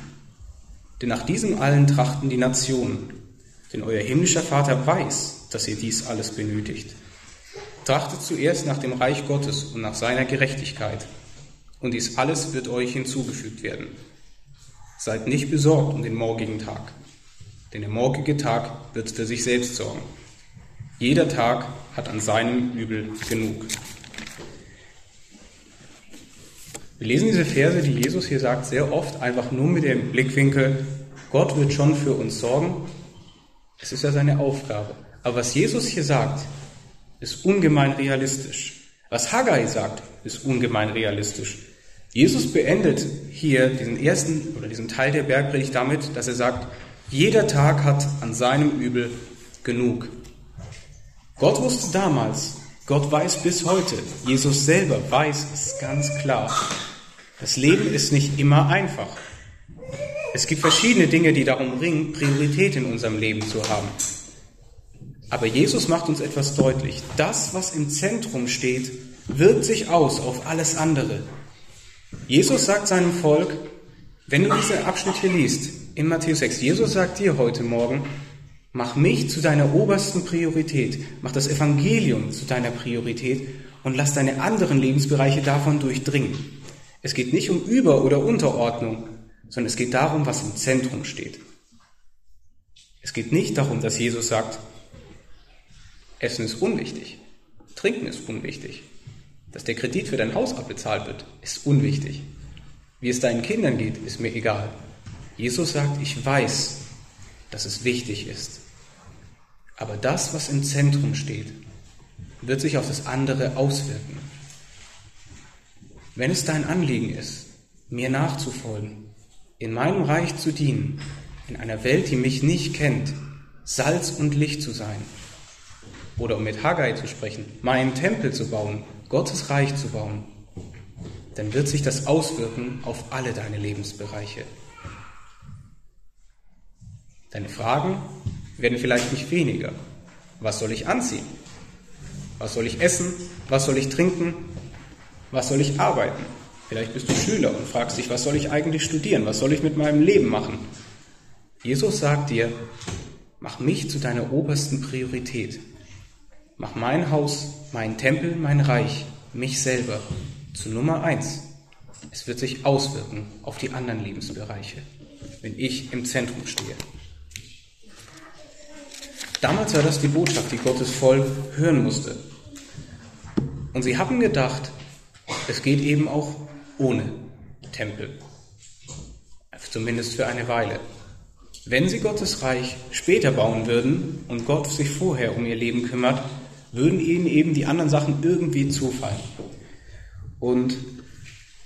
Denn nach diesem allen trachten die Nationen. Denn euer himmlischer Vater weiß, dass ihr dies alles benötigt. Trachtet zuerst nach dem Reich Gottes und nach seiner Gerechtigkeit. Und dies alles wird euch hinzugefügt werden. Seid nicht besorgt um den morgigen Tag, denn der morgige Tag wird für sich selbst sorgen. Jeder Tag hat an seinem Übel genug. Wir lesen diese Verse, die Jesus hier sagt, sehr oft einfach nur mit dem Blickwinkel, Gott wird schon für uns sorgen. Es ist ja seine Aufgabe. Aber was Jesus hier sagt, ist ungemein realistisch. Was Haggai sagt, ist ungemein realistisch. Jesus beendet hier diesen ersten oder diesen Teil der Bergpredigt damit, dass er sagt, jeder Tag hat an seinem Übel genug. Gott wusste damals, Gott weiß bis heute, Jesus selber weiß es ganz klar. Das Leben ist nicht immer einfach. Es gibt verschiedene Dinge, die darum ringen, Priorität in unserem Leben zu haben. Aber Jesus macht uns etwas deutlich. Das, was im Zentrum steht, wirkt sich aus auf alles andere. Jesus sagt seinem Volk, wenn du diesen Abschnitt hier liest, in Matthäus 6, Jesus sagt dir heute Morgen, mach mich zu deiner obersten Priorität, mach das Evangelium zu deiner Priorität und lass deine anderen Lebensbereiche davon durchdringen. Es geht nicht um Über- oder Unterordnung, sondern es geht darum, was im Zentrum steht. Es geht nicht darum, dass Jesus sagt, Essen ist unwichtig, Trinken ist unwichtig, dass der Kredit für dein Haus abbezahlt wird, ist unwichtig. Wie es deinen Kindern geht, ist mir egal. Jesus sagt, ich weiß, dass es wichtig ist. Aber das, was im Zentrum steht, wird sich auf das andere auswirken. Wenn es dein Anliegen ist, mir nachzufolgen, in meinem Reich zu dienen, in einer Welt, die mich nicht kennt, Salz und Licht zu sein, oder um mit Haggai zu sprechen, meinen Tempel zu bauen, Gottes Reich zu bauen, dann wird sich das auswirken auf alle deine Lebensbereiche. Deine Fragen werden vielleicht nicht weniger. Was soll ich anziehen? Was soll ich essen? Was soll ich trinken? Was soll ich arbeiten? Vielleicht bist du Schüler und fragst dich, was soll ich eigentlich studieren? Was soll ich mit meinem Leben machen? Jesus sagt dir, mach mich zu deiner obersten Priorität. Mach mein Haus, mein Tempel, mein Reich, mich selber zu Nummer eins. Es wird sich auswirken auf die anderen Lebensbereiche, wenn ich im Zentrum stehe. Damals war das die Botschaft, die Gottes Volk hören musste. Und sie haben gedacht, es geht eben auch ohne Tempel. Zumindest für eine Weile. Wenn sie Gottes Reich später bauen würden und Gott sich vorher um ihr Leben kümmert, würden ihnen eben die anderen Sachen irgendwie zufallen. Und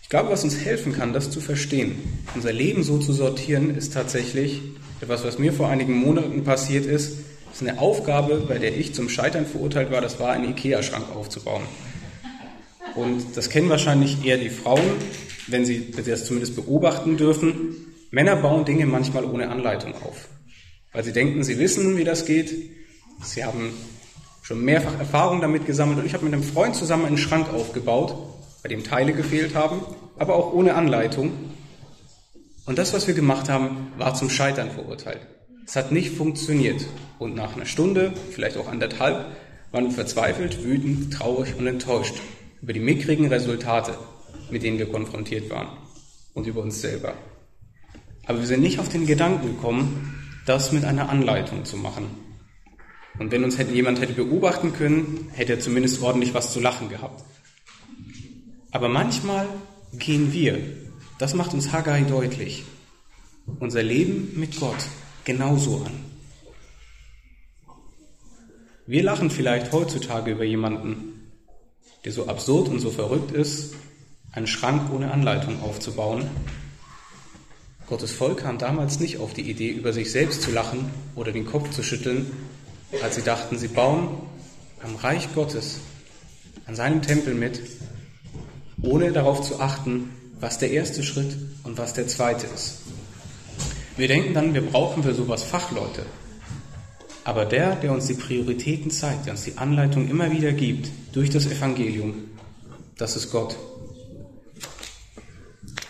ich glaube, was uns helfen kann, das zu verstehen, unser Leben so zu sortieren, ist tatsächlich etwas, was mir vor einigen Monaten passiert ist. Das ist eine Aufgabe, bei der ich zum Scheitern verurteilt war, das war einen Ikea-Schrank aufzubauen. Und das kennen wahrscheinlich eher die Frauen, wenn sie das zumindest beobachten dürfen. Männer bauen Dinge manchmal ohne Anleitung auf, weil sie denken, sie wissen, wie das geht. Sie haben schon mehrfach Erfahrung damit gesammelt und ich habe mit einem Freund zusammen einen Schrank aufgebaut, bei dem Teile gefehlt haben, aber auch ohne Anleitung. Und das, was wir gemacht haben, war zum Scheitern verurteilt. Es hat nicht funktioniert. Und nach einer Stunde, vielleicht auch anderthalb, waren wir verzweifelt, wütend, traurig und enttäuscht über die mickrigen Resultate, mit denen wir konfrontiert waren und über uns selber. Aber wir sind nicht auf den Gedanken gekommen, das mit einer Anleitung zu machen. Und wenn uns jemand hätte beobachten können, hätte er zumindest ordentlich was zu lachen gehabt. Aber manchmal gehen wir, das macht uns Haggai deutlich, unser Leben mit Gott genauso an. Wir lachen vielleicht heutzutage über jemanden, der so absurd und so verrückt ist, einen Schrank ohne Anleitung aufzubauen. Gottes Volk kam damals nicht auf die Idee, über sich selbst zu lachen oder den Kopf zu schütteln, als sie dachten, sie bauen am Reich Gottes, an seinem Tempel mit, ohne darauf zu achten, was der erste Schritt und was der zweite ist. Wir denken dann, wir brauchen für sowas Fachleute. Aber der, der uns die Prioritäten zeigt, der uns die Anleitung immer wieder gibt durch das Evangelium, das ist Gott.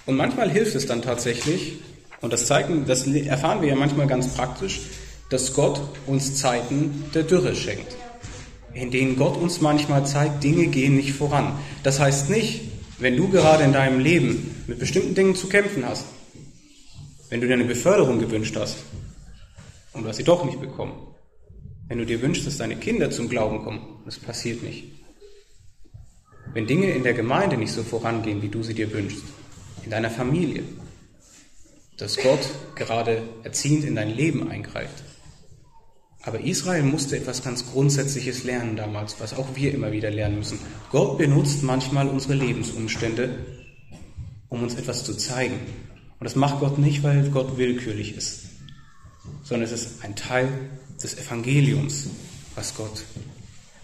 Und manchmal hilft es dann tatsächlich, und das zeigen, das erfahren wir ja manchmal ganz praktisch, dass Gott uns Zeiten der Dürre schenkt, in denen Gott uns manchmal zeigt, Dinge gehen nicht voran. Das heißt nicht, wenn du gerade in deinem Leben mit bestimmten Dingen zu kämpfen hast, wenn du dir eine Beförderung gewünscht hast und du hast sie doch nicht bekommen, wenn du dir wünschst, dass deine Kinder zum Glauben kommen, das passiert nicht. Wenn Dinge in der Gemeinde nicht so vorangehen, wie du sie dir wünschst, in deiner Familie, dass Gott gerade erziehend in dein Leben eingreift. Aber Israel musste etwas ganz Grundsätzliches lernen damals, was auch wir immer wieder lernen müssen. Gott benutzt manchmal unsere Lebensumstände, um uns etwas zu zeigen. Und das macht Gott nicht, weil Gott willkürlich ist, sondern es ist ein Teil des Evangeliums, was Gott,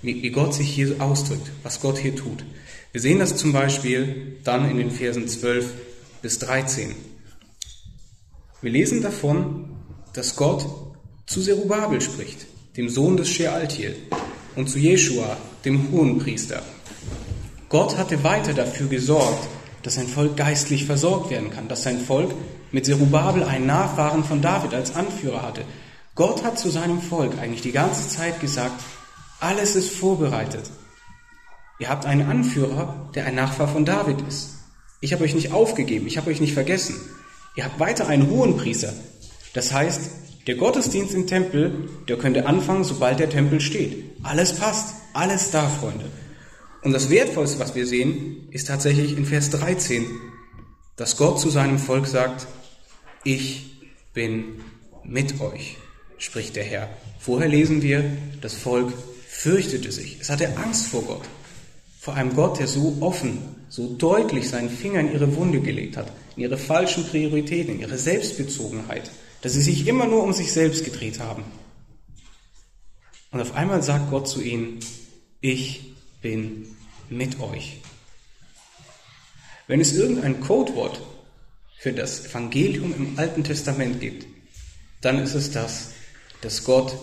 wie, Gott sich hier ausdrückt, was Gott hier tut. Wir sehen das zum Beispiel dann in den Versen 12 bis 13. Wir lesen davon, dass Gott zu Zerubabel spricht, dem Sohn des Shealtiel, und zu Jeschua, dem Hohenpriester. Gott hatte weiter dafür gesorgt, dass sein Volk geistlich versorgt werden kann, dass sein Volk mit Zerubabel einen Nachfahren von David als Anführer hatte. Gott hat zu seinem Volk eigentlich die ganze Zeit gesagt, alles ist vorbereitet. Ihr habt einen Anführer, der ein Nachfahr von David ist. Ich habe euch nicht aufgegeben, ich habe euch nicht vergessen. Ihr habt weiter einen hohen Priester. Das heißt, der Gottesdienst im Tempel, der könnte anfangen, sobald der Tempel steht. Alles passt, alles da, Freunde. Und das Wertvollste, was wir sehen, ist tatsächlich in Vers 13, dass Gott zu seinem Volk sagt, ich bin mit euch, spricht der Herr. Vorher lesen wir, das Volk fürchtete sich, es hatte Angst vor Gott vor einem Gott, der so offen, so deutlich seinen Finger in ihre Wunde gelegt hat, in ihre falschen Prioritäten, in ihre Selbstbezogenheit, dass sie sich immer nur um sich selbst gedreht haben. Und auf einmal sagt Gott zu ihnen, ich bin mit euch. Wenn es irgendein Codewort für das Evangelium im Alten Testament gibt, dann ist es das, dass Gott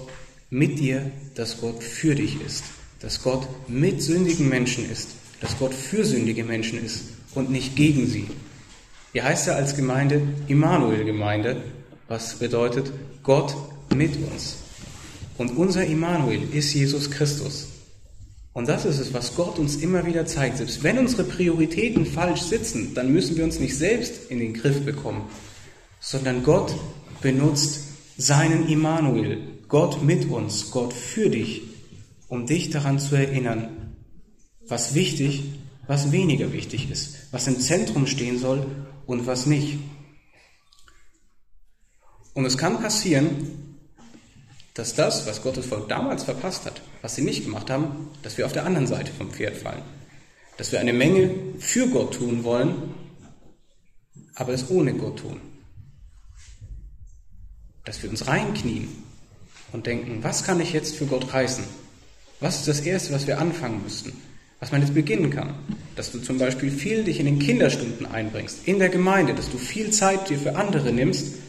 mit dir, dass Gott für dich ist dass Gott mit sündigen Menschen ist, dass Gott für sündige Menschen ist und nicht gegen sie. Hier heißt er als Gemeinde Immanuel-Gemeinde, was bedeutet Gott mit uns. Und unser Immanuel ist Jesus Christus. Und das ist es, was Gott uns immer wieder zeigt. Selbst wenn unsere Prioritäten falsch sitzen, dann müssen wir uns nicht selbst in den Griff bekommen, sondern Gott benutzt seinen Immanuel, Gott mit uns, Gott für dich, um dich daran zu erinnern, was wichtig, was weniger wichtig ist, was im Zentrum stehen soll und was nicht. Und es kann passieren, dass das, was Gottes Volk damals verpasst hat, was sie nicht gemacht haben, dass wir auf der anderen Seite vom Pferd fallen. Dass wir eine Menge für Gott tun wollen, aber es ohne Gott tun. Dass wir uns reinknien und denken, was kann ich jetzt für Gott reißen? Was ist das Erste, was wir anfangen müssten? Was man jetzt beginnen kann? Dass du zum Beispiel viel dich in den Kinderstunden einbringst, in der Gemeinde, dass du viel Zeit dir für andere nimmst,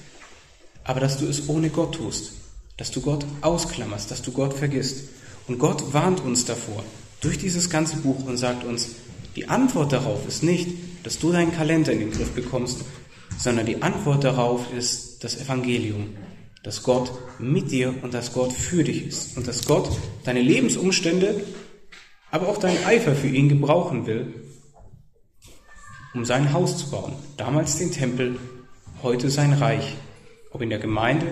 aber dass du es ohne Gott tust, dass du Gott ausklammerst, dass du Gott vergisst. Und Gott warnt uns davor durch dieses ganze Buch und sagt uns, die Antwort darauf ist nicht, dass du deinen Kalender in den Griff bekommst sondern die Antwort darauf ist das Evangelium, dass Gott mit dir und dass Gott für dich ist und dass Gott deine Lebensumstände, aber auch deinen Eifer für ihn gebrauchen will, um sein Haus zu bauen. Damals den Tempel, heute sein Reich, ob in der Gemeinde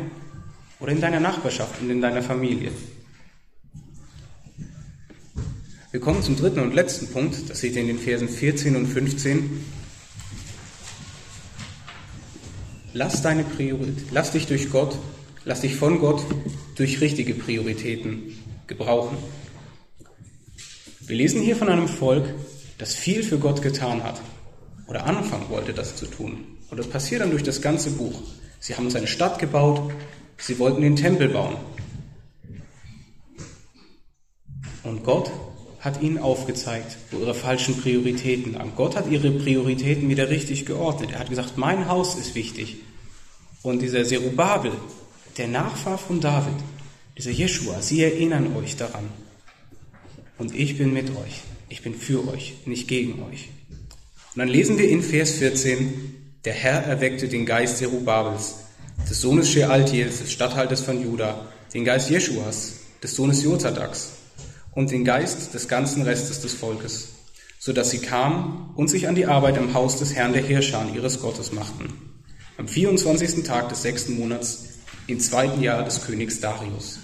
oder in deiner Nachbarschaft und in deiner Familie. Wir kommen zum dritten und letzten Punkt, das seht ihr in den Versen 14 und 15. Lass deine Priorität, lass dich durch Gott, lass dich von Gott durch richtige Prioritäten gebrauchen. Wir lesen hier von einem Volk, das viel für Gott getan hat oder anfangen wollte, das zu tun. Und das passiert dann durch das ganze Buch. Sie haben seine Stadt gebaut, sie wollten den Tempel bauen. Und Gott hat ihnen aufgezeigt, wo ihre falschen Prioritäten lagen. Gott hat ihre Prioritäten wieder richtig geordnet. Er hat gesagt, mein Haus ist wichtig. Und dieser Serubabel, der Nachfahr von David, dieser Jeschua, sie erinnern euch daran. Und ich bin mit euch. Ich bin für euch, nicht gegen euch. Und dann lesen wir in Vers 14, der Herr erweckte den Geist Zerubabels, des Sohnes Shealtiels, des Statthalters von Juda, den Geist Jeschuas, des Sohnes Jozadaks und den Geist des ganzen Restes des Volkes, so dass sie kamen und sich an die Arbeit am Haus des Herrn der Herrscher ihres Gottes machten. Am 24. Tag des sechsten Monats im zweiten Jahr des Königs Darius.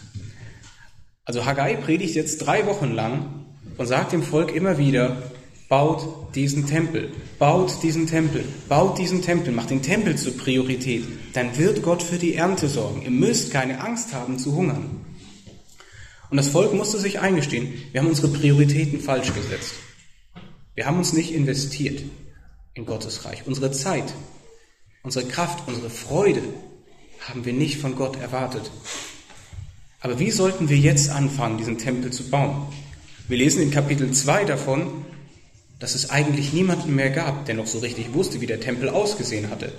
Also Haggai predigt jetzt drei Wochen lang und sagt dem Volk immer wieder, baut diesen Tempel, baut diesen Tempel, baut diesen Tempel, macht den Tempel zur Priorität, dann wird Gott für die Ernte sorgen. Ihr müsst keine Angst haben zu hungern. Und das Volk musste sich eingestehen, wir haben unsere Prioritäten falsch gesetzt. Wir haben uns nicht investiert in Gottes Reich. Unsere Zeit, unsere Kraft, unsere Freude haben wir nicht von Gott erwartet. Aber wie sollten wir jetzt anfangen, diesen Tempel zu bauen? Wir lesen in Kapitel 2 davon, dass es eigentlich niemanden mehr gab, der noch so richtig wusste, wie der Tempel ausgesehen hatte.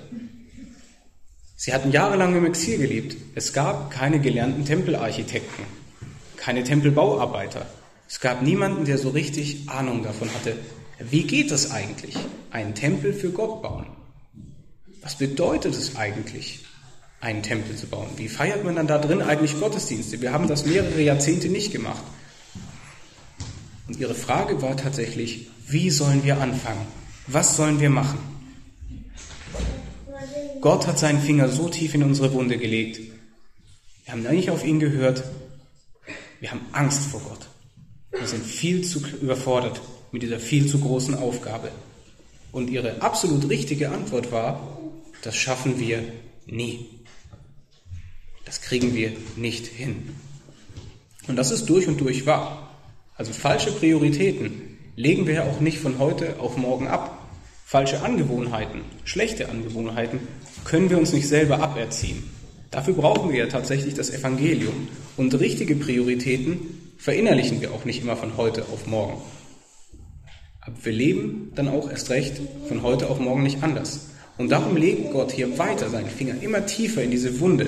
Sie hatten jahrelang im Exil gelebt. Es gab keine gelernten Tempelarchitekten, keine Tempelbauarbeiter. Es gab niemanden, der so richtig Ahnung davon hatte, wie geht es eigentlich, einen Tempel für Gott bauen? Was bedeutet es eigentlich, einen Tempel zu bauen? Wie feiert man dann da drin eigentlich Gottesdienste? Wir haben das mehrere Jahrzehnte nicht gemacht. Und ihre Frage war tatsächlich, wie sollen wir anfangen? Was sollen wir machen? Gott hat seinen Finger so tief in unsere Wunde gelegt. Wir haben nicht auf ihn gehört. Wir haben Angst vor Gott. Wir sind viel zu überfordert mit dieser viel zu großen Aufgabe. Und ihre absolut richtige Antwort war, das schaffen wir nie. Das kriegen wir nicht hin. Und das ist durch und durch wahr. Also falsche Prioritäten legen wir ja auch nicht von heute auf morgen ab. Falsche Angewohnheiten, schlechte Angewohnheiten können wir uns nicht selber aberziehen. Dafür brauchen wir ja tatsächlich das Evangelium. Und richtige Prioritäten verinnerlichen wir auch nicht immer von heute auf morgen. Aber wir leben dann auch erst recht von heute auf morgen nicht anders. Und darum legt Gott hier weiter seinen Finger immer tiefer in diese Wunde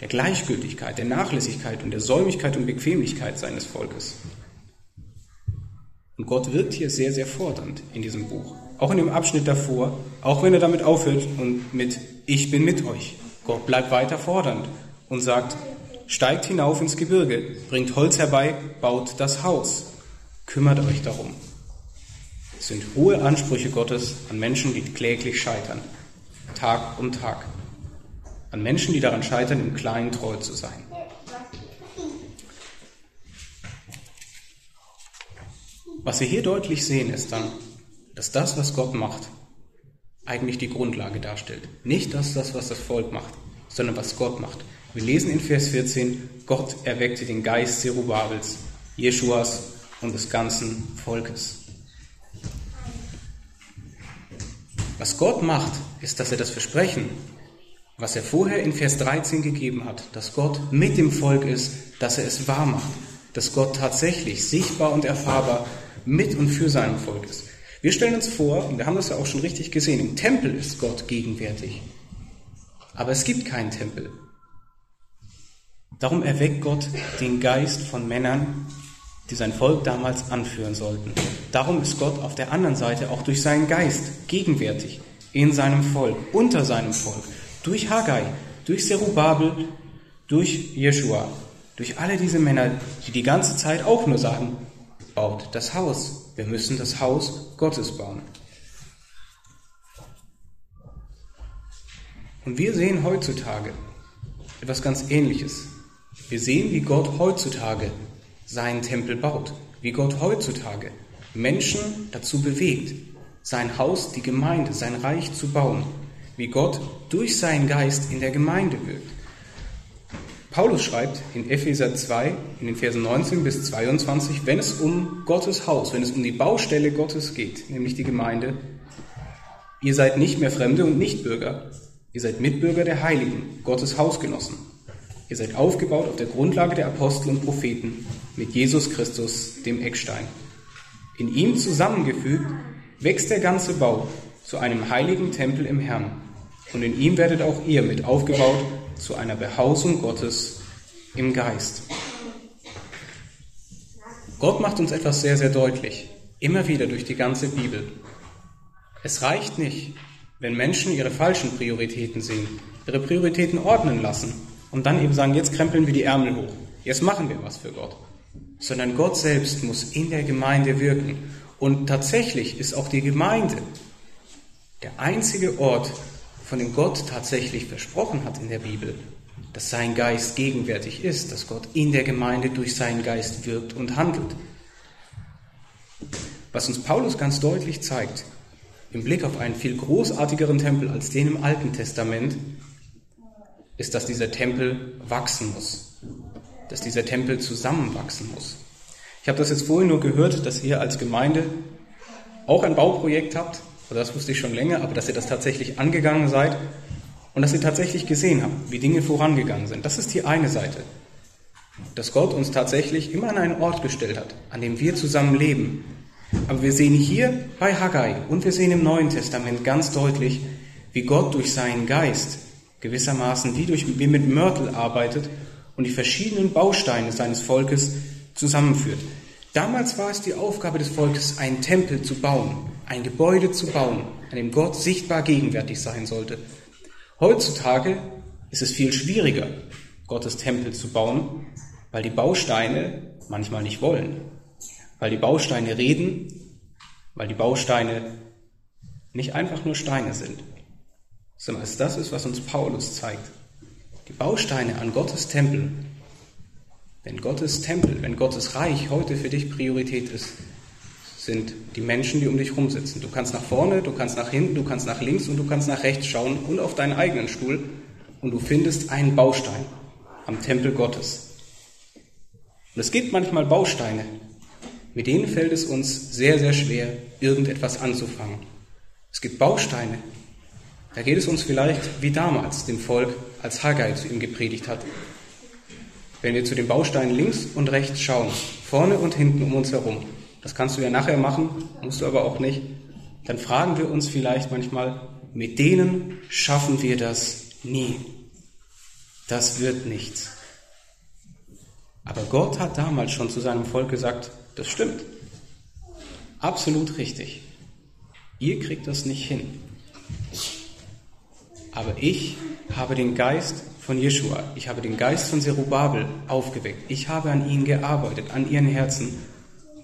der Gleichgültigkeit, der Nachlässigkeit und der Säumigkeit und Bequemlichkeit seines Volkes. Und Gott wirkt hier sehr, sehr fordernd in diesem Buch. Auch in dem Abschnitt davor, auch wenn er damit aufhört und mit Ich bin mit euch. Gott bleibt weiter fordernd und sagt, steigt hinauf ins Gebirge, bringt Holz herbei, baut das Haus, kümmert euch darum. Es sind hohe Ansprüche Gottes an Menschen, die kläglich scheitern, Tag um Tag. An Menschen, die daran scheitern, im Kleinen treu zu sein. Was wir hier deutlich sehen, ist dann, dass das, was Gott macht, eigentlich die Grundlage darstellt. Nicht das, das, was das Volk macht, sondern was Gott macht. Wir lesen in Vers 14, Gott erweckte den Geist Zerubabels, Jeschuas und des ganzen Volkes. Was Gott macht, ist, dass er das Versprechen, was er vorher in Vers 13 gegeben hat, dass Gott mit dem Volk ist, dass er es wahr macht, dass Gott tatsächlich sichtbar und erfahrbar mit und für sein Volk ist. Wir stellen uns vor, und wir haben das ja auch schon richtig gesehen, im Tempel ist Gott gegenwärtig. Aber es gibt keinen Tempel. Darum erweckt Gott den Geist von Männern, die sein Volk damals anführen sollten. Darum ist Gott auf der anderen Seite auch durch seinen Geist gegenwärtig. in seinem Volk, unter seinem Volk, durch Haggai, durch Zerubabel, durch Jeschua, durch alle diese Männer, die die ganze Zeit auch nur sagen, baut das Haus. Wir müssen das Haus Gottes bauen. Und wir sehen heutzutage etwas ganz Ähnliches. Wir sehen, wie Gott heutzutage seinen Tempel baut, wie Gott heutzutage Menschen dazu bewegt, sein Haus, die Gemeinde, sein Reich zu bauen, wie Gott durch seinen Geist in der Gemeinde wirkt. Paulus schreibt in Epheser 2, in den Versen 19 bis 22, wenn es um Gottes Haus, wenn es um die Baustelle Gottes geht, nämlich die Gemeinde, ihr seid nicht mehr Fremde und Nichtbürger, ihr seid Mitbürger der Heiligen, Gottes Hausgenossen. Ihr seid aufgebaut auf der Grundlage der Apostel und Propheten mit Jesus Christus, dem Eckstein. In ihm zusammengefügt wächst der ganze Bau zu einem heiligen Tempel im Herrn. Und in ihm werdet auch ihr mit aufgebaut zu einer Behausung Gottes im Geist. Gott macht uns etwas sehr, sehr deutlich, immer wieder durch die ganze Bibel. Es reicht nicht, wenn Menschen ihre falschen Prioritäten sehen, ihre Prioritäten ordnen lassen und dann eben sagen, jetzt krempeln wir die Ärmel hoch, jetzt machen wir was für Gott. Sondern Gott selbst muss in der Gemeinde wirken. Und tatsächlich ist auch die Gemeinde der einzige Ort, von dem Gott tatsächlich versprochen hat in der Bibel, dass sein Geist gegenwärtig ist, dass Gott in der Gemeinde durch seinen Geist wirkt und handelt. Was uns Paulus ganz deutlich zeigt, im Blick auf einen viel großartigeren Tempel als den im Alten Testament, ist, dass dieser Tempel wachsen muss, dass dieser Tempel zusammenwachsen muss. Ich habe das jetzt vorhin nur gehört, dass ihr als Gemeinde auch ein Bauprojekt habt, oder das wusste ich schon länger, aber dass ihr das tatsächlich angegangen seid und dass ihr tatsächlich gesehen habt, wie Dinge vorangegangen sind. Das ist die eine Seite. Dass Gott uns tatsächlich immer an einen Ort gestellt hat, an dem wir zusammen leben. Aber wir sehen hier bei Haggai und wir sehen im Neuen Testament ganz deutlich, wie Gott durch seinen Geist gewissermaßen wie, durch, wie mit Mörtel arbeitet und die verschiedenen Bausteine seines Volkes zusammenführt. Damals war es die Aufgabe des Volkes, einen Tempel zu bauen, ein Gebäude zu bauen, an dem Gott sichtbar gegenwärtig sein sollte. Heutzutage ist es viel schwieriger, Gottes Tempel zu bauen, weil die Bausteine manchmal nicht wollen, weil die Bausteine reden, weil die Bausteine nicht einfach nur Steine sind sondern als das ist, was uns Paulus zeigt. Die Bausteine an Gottes Tempel. Wenn Gottes Tempel, wenn Gottes Reich heute für dich Priorität ist, sind die Menschen, die um dich rumsitzen. Du kannst nach vorne, du kannst nach hinten, du kannst nach links und du kannst nach rechts schauen und auf deinen eigenen Stuhl und du findest einen Baustein am Tempel Gottes. Und es gibt manchmal Bausteine, mit denen fällt es uns sehr, sehr schwer, irgendetwas anzufangen. Es gibt Bausteine, da geht es uns vielleicht wie damals dem Volk, als Haggai zu ihm gepredigt hat. Wenn wir zu den Bausteinen links und rechts schauen, vorne und hinten um uns herum, das kannst du ja nachher machen, musst du aber auch nicht, dann fragen wir uns vielleicht manchmal, mit denen schaffen wir das nie. Das wird nichts. Aber Gott hat damals schon zu seinem Volk gesagt, das stimmt. Absolut richtig. Ihr kriegt das nicht hin. Aber ich habe den Geist von Jeschua, ich habe den Geist von Zerubabel aufgeweckt. Ich habe an ihnen gearbeitet, an ihren Herzen.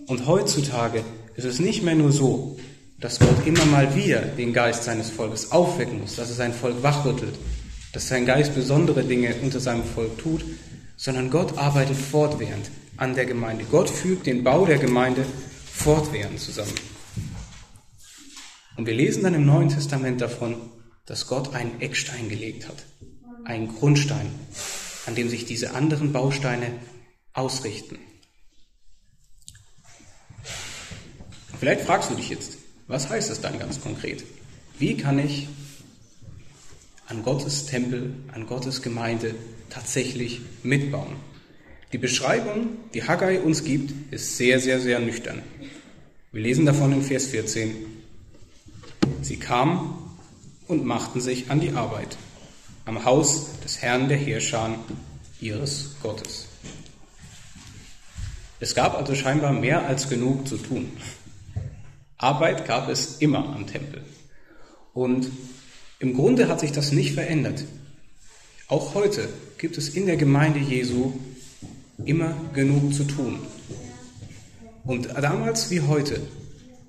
Und heutzutage ist es nicht mehr nur so, dass Gott immer mal wieder den Geist seines Volkes aufwecken muss, dass er sein Volk wachrüttelt, dass sein Geist besondere Dinge unter seinem Volk tut, sondern Gott arbeitet fortwährend an der Gemeinde. Gott fügt den Bau der Gemeinde fortwährend zusammen. Und wir lesen dann im Neuen Testament davon, dass Gott einen Eckstein gelegt hat, einen Grundstein, an dem sich diese anderen Bausteine ausrichten. Vielleicht fragst du dich jetzt, was heißt das dann ganz konkret? Wie kann ich an Gottes Tempel, an Gottes Gemeinde tatsächlich mitbauen? Die Beschreibung, die Haggai uns gibt, ist sehr, sehr, sehr nüchtern. Wir lesen davon in Vers 14. Sie kam und machten sich an die Arbeit am Haus des Herrn der Heerscharen ihres Gottes. Es gab also scheinbar mehr als genug zu tun. Arbeit gab es immer am Tempel. Und im Grunde hat sich das nicht verändert. Auch heute gibt es in der Gemeinde Jesu immer genug zu tun. Und damals wie heute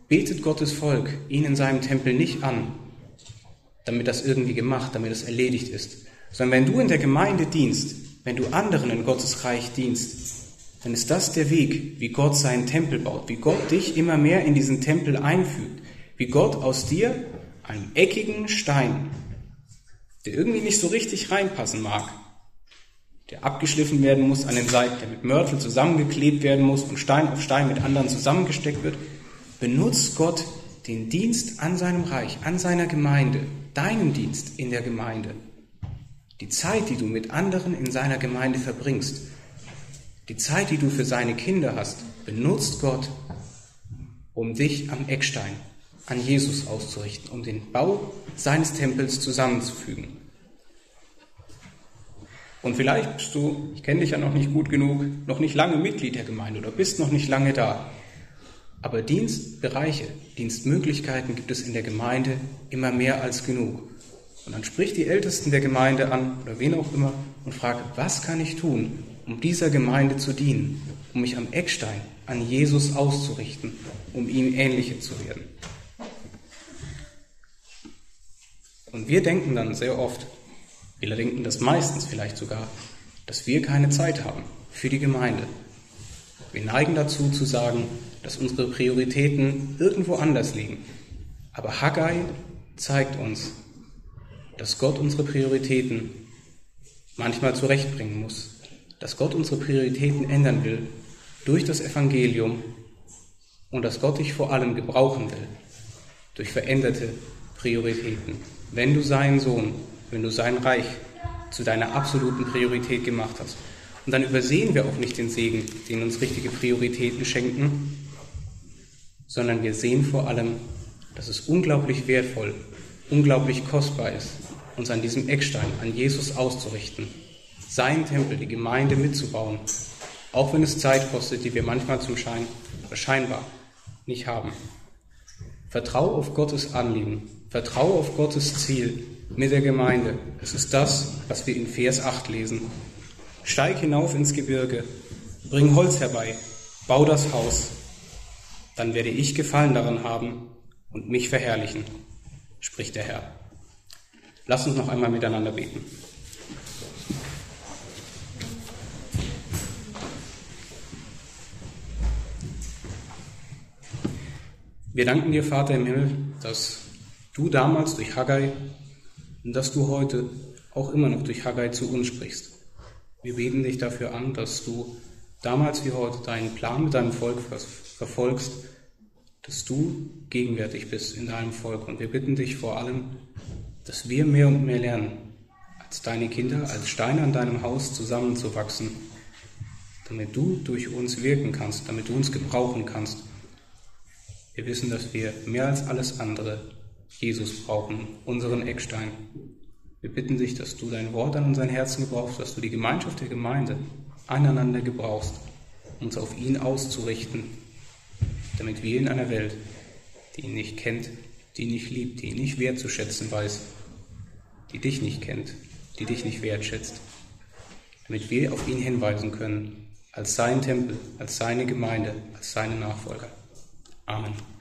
betet Gottes Volk ihn in seinem Tempel nicht an, damit das irgendwie gemacht, damit es erledigt ist, sondern wenn du in der Gemeinde dienst, wenn du anderen in Gottes Reich dienst, dann ist das der Weg, wie Gott seinen Tempel baut, wie Gott dich immer mehr in diesen Tempel einfügt, wie Gott aus dir, einem eckigen Stein, der irgendwie nicht so richtig reinpassen mag, der abgeschliffen werden muss an den Seiten, der mit Mörtel zusammengeklebt werden muss und Stein auf Stein mit anderen zusammengesteckt wird, benutzt Gott den Dienst an seinem Reich, an seiner Gemeinde, deinen Dienst in der Gemeinde, die Zeit, die du mit anderen in seiner Gemeinde verbringst, die Zeit, die du für seine Kinder hast, benutzt Gott, um dich am Eckstein, an Jesus auszurichten, um den Bau seines Tempels zusammenzufügen. Und vielleicht bist du, ich kenne dich ja noch nicht gut genug, noch nicht lange Mitglied der Gemeinde oder bist noch nicht lange da. Aber Dienstbereiche, Dienstmöglichkeiten gibt es in der Gemeinde immer mehr als genug. Und dann sprich die Ältesten der Gemeinde an oder wen auch immer und frage, was kann ich tun, um dieser Gemeinde zu dienen, um mich am Eckstein an Jesus auszurichten, um ihm ähnlicher zu werden. Und wir denken dann sehr oft, wir denken das meistens vielleicht sogar, dass wir keine Zeit haben für die Gemeinde. Wir neigen dazu zu sagen, dass unsere Prioritäten irgendwo anders liegen. Aber Haggai zeigt uns, dass Gott unsere Prioritäten manchmal zurechtbringen muss, dass Gott unsere Prioritäten ändern will durch das Evangelium und dass Gott dich vor allem gebrauchen will durch veränderte Prioritäten. Wenn du seinen Sohn, wenn du sein Reich zu deiner absoluten Priorität gemacht hast. Und dann übersehen wir auch nicht den Segen, den uns richtige Prioritäten schenken, sondern wir sehen vor allem, dass es unglaublich wertvoll, unglaublich kostbar ist, uns an diesem Eckstein, an Jesus auszurichten seinen Tempel, die Gemeinde mitzubauen, auch wenn es Zeit kostet, die wir manchmal zum Schein oder scheinbar nicht haben. Vertrau auf Gottes Anliegen, vertrau auf Gottes Ziel mit der Gemeinde. Es ist das, was wir in Vers 8 lesen. Steig hinauf ins Gebirge, bring Holz herbei, bau das Haus, dann werde ich Gefallen daran haben und mich verherrlichen, spricht der Herr. Lass uns noch einmal miteinander beten. Wir danken dir, Vater im Himmel, dass du damals durch Haggai und dass du heute auch immer noch durch Haggai zu uns sprichst. Wir beten dich dafür an, dass du damals wie heute deinen Plan mit deinem Volk verfolgst, dass du gegenwärtig bist in deinem Volk. Und wir bitten dich vor allem, dass wir mehr und mehr lernen, als deine Kinder, als Steine an deinem Haus zusammenzuwachsen, damit du durch uns wirken kannst, damit du uns gebrauchen kannst wir wissen, dass wir mehr als alles andere Jesus brauchen, unseren Eckstein. Wir bitten dich, dass du dein Wort an unseren Herzen gebrauchst, dass du die Gemeinschaft der Gemeinde aneinander gebrauchst, uns auf ihn auszurichten, damit wir in einer Welt, die ihn nicht kennt, die ihn nicht liebt, die ihn nicht wertzuschätzen weiß, die dich nicht kennt, die dich nicht wertschätzt, damit wir auf ihn hinweisen können, als sein Tempel, als seine Gemeinde, als seine Nachfolger. Amen.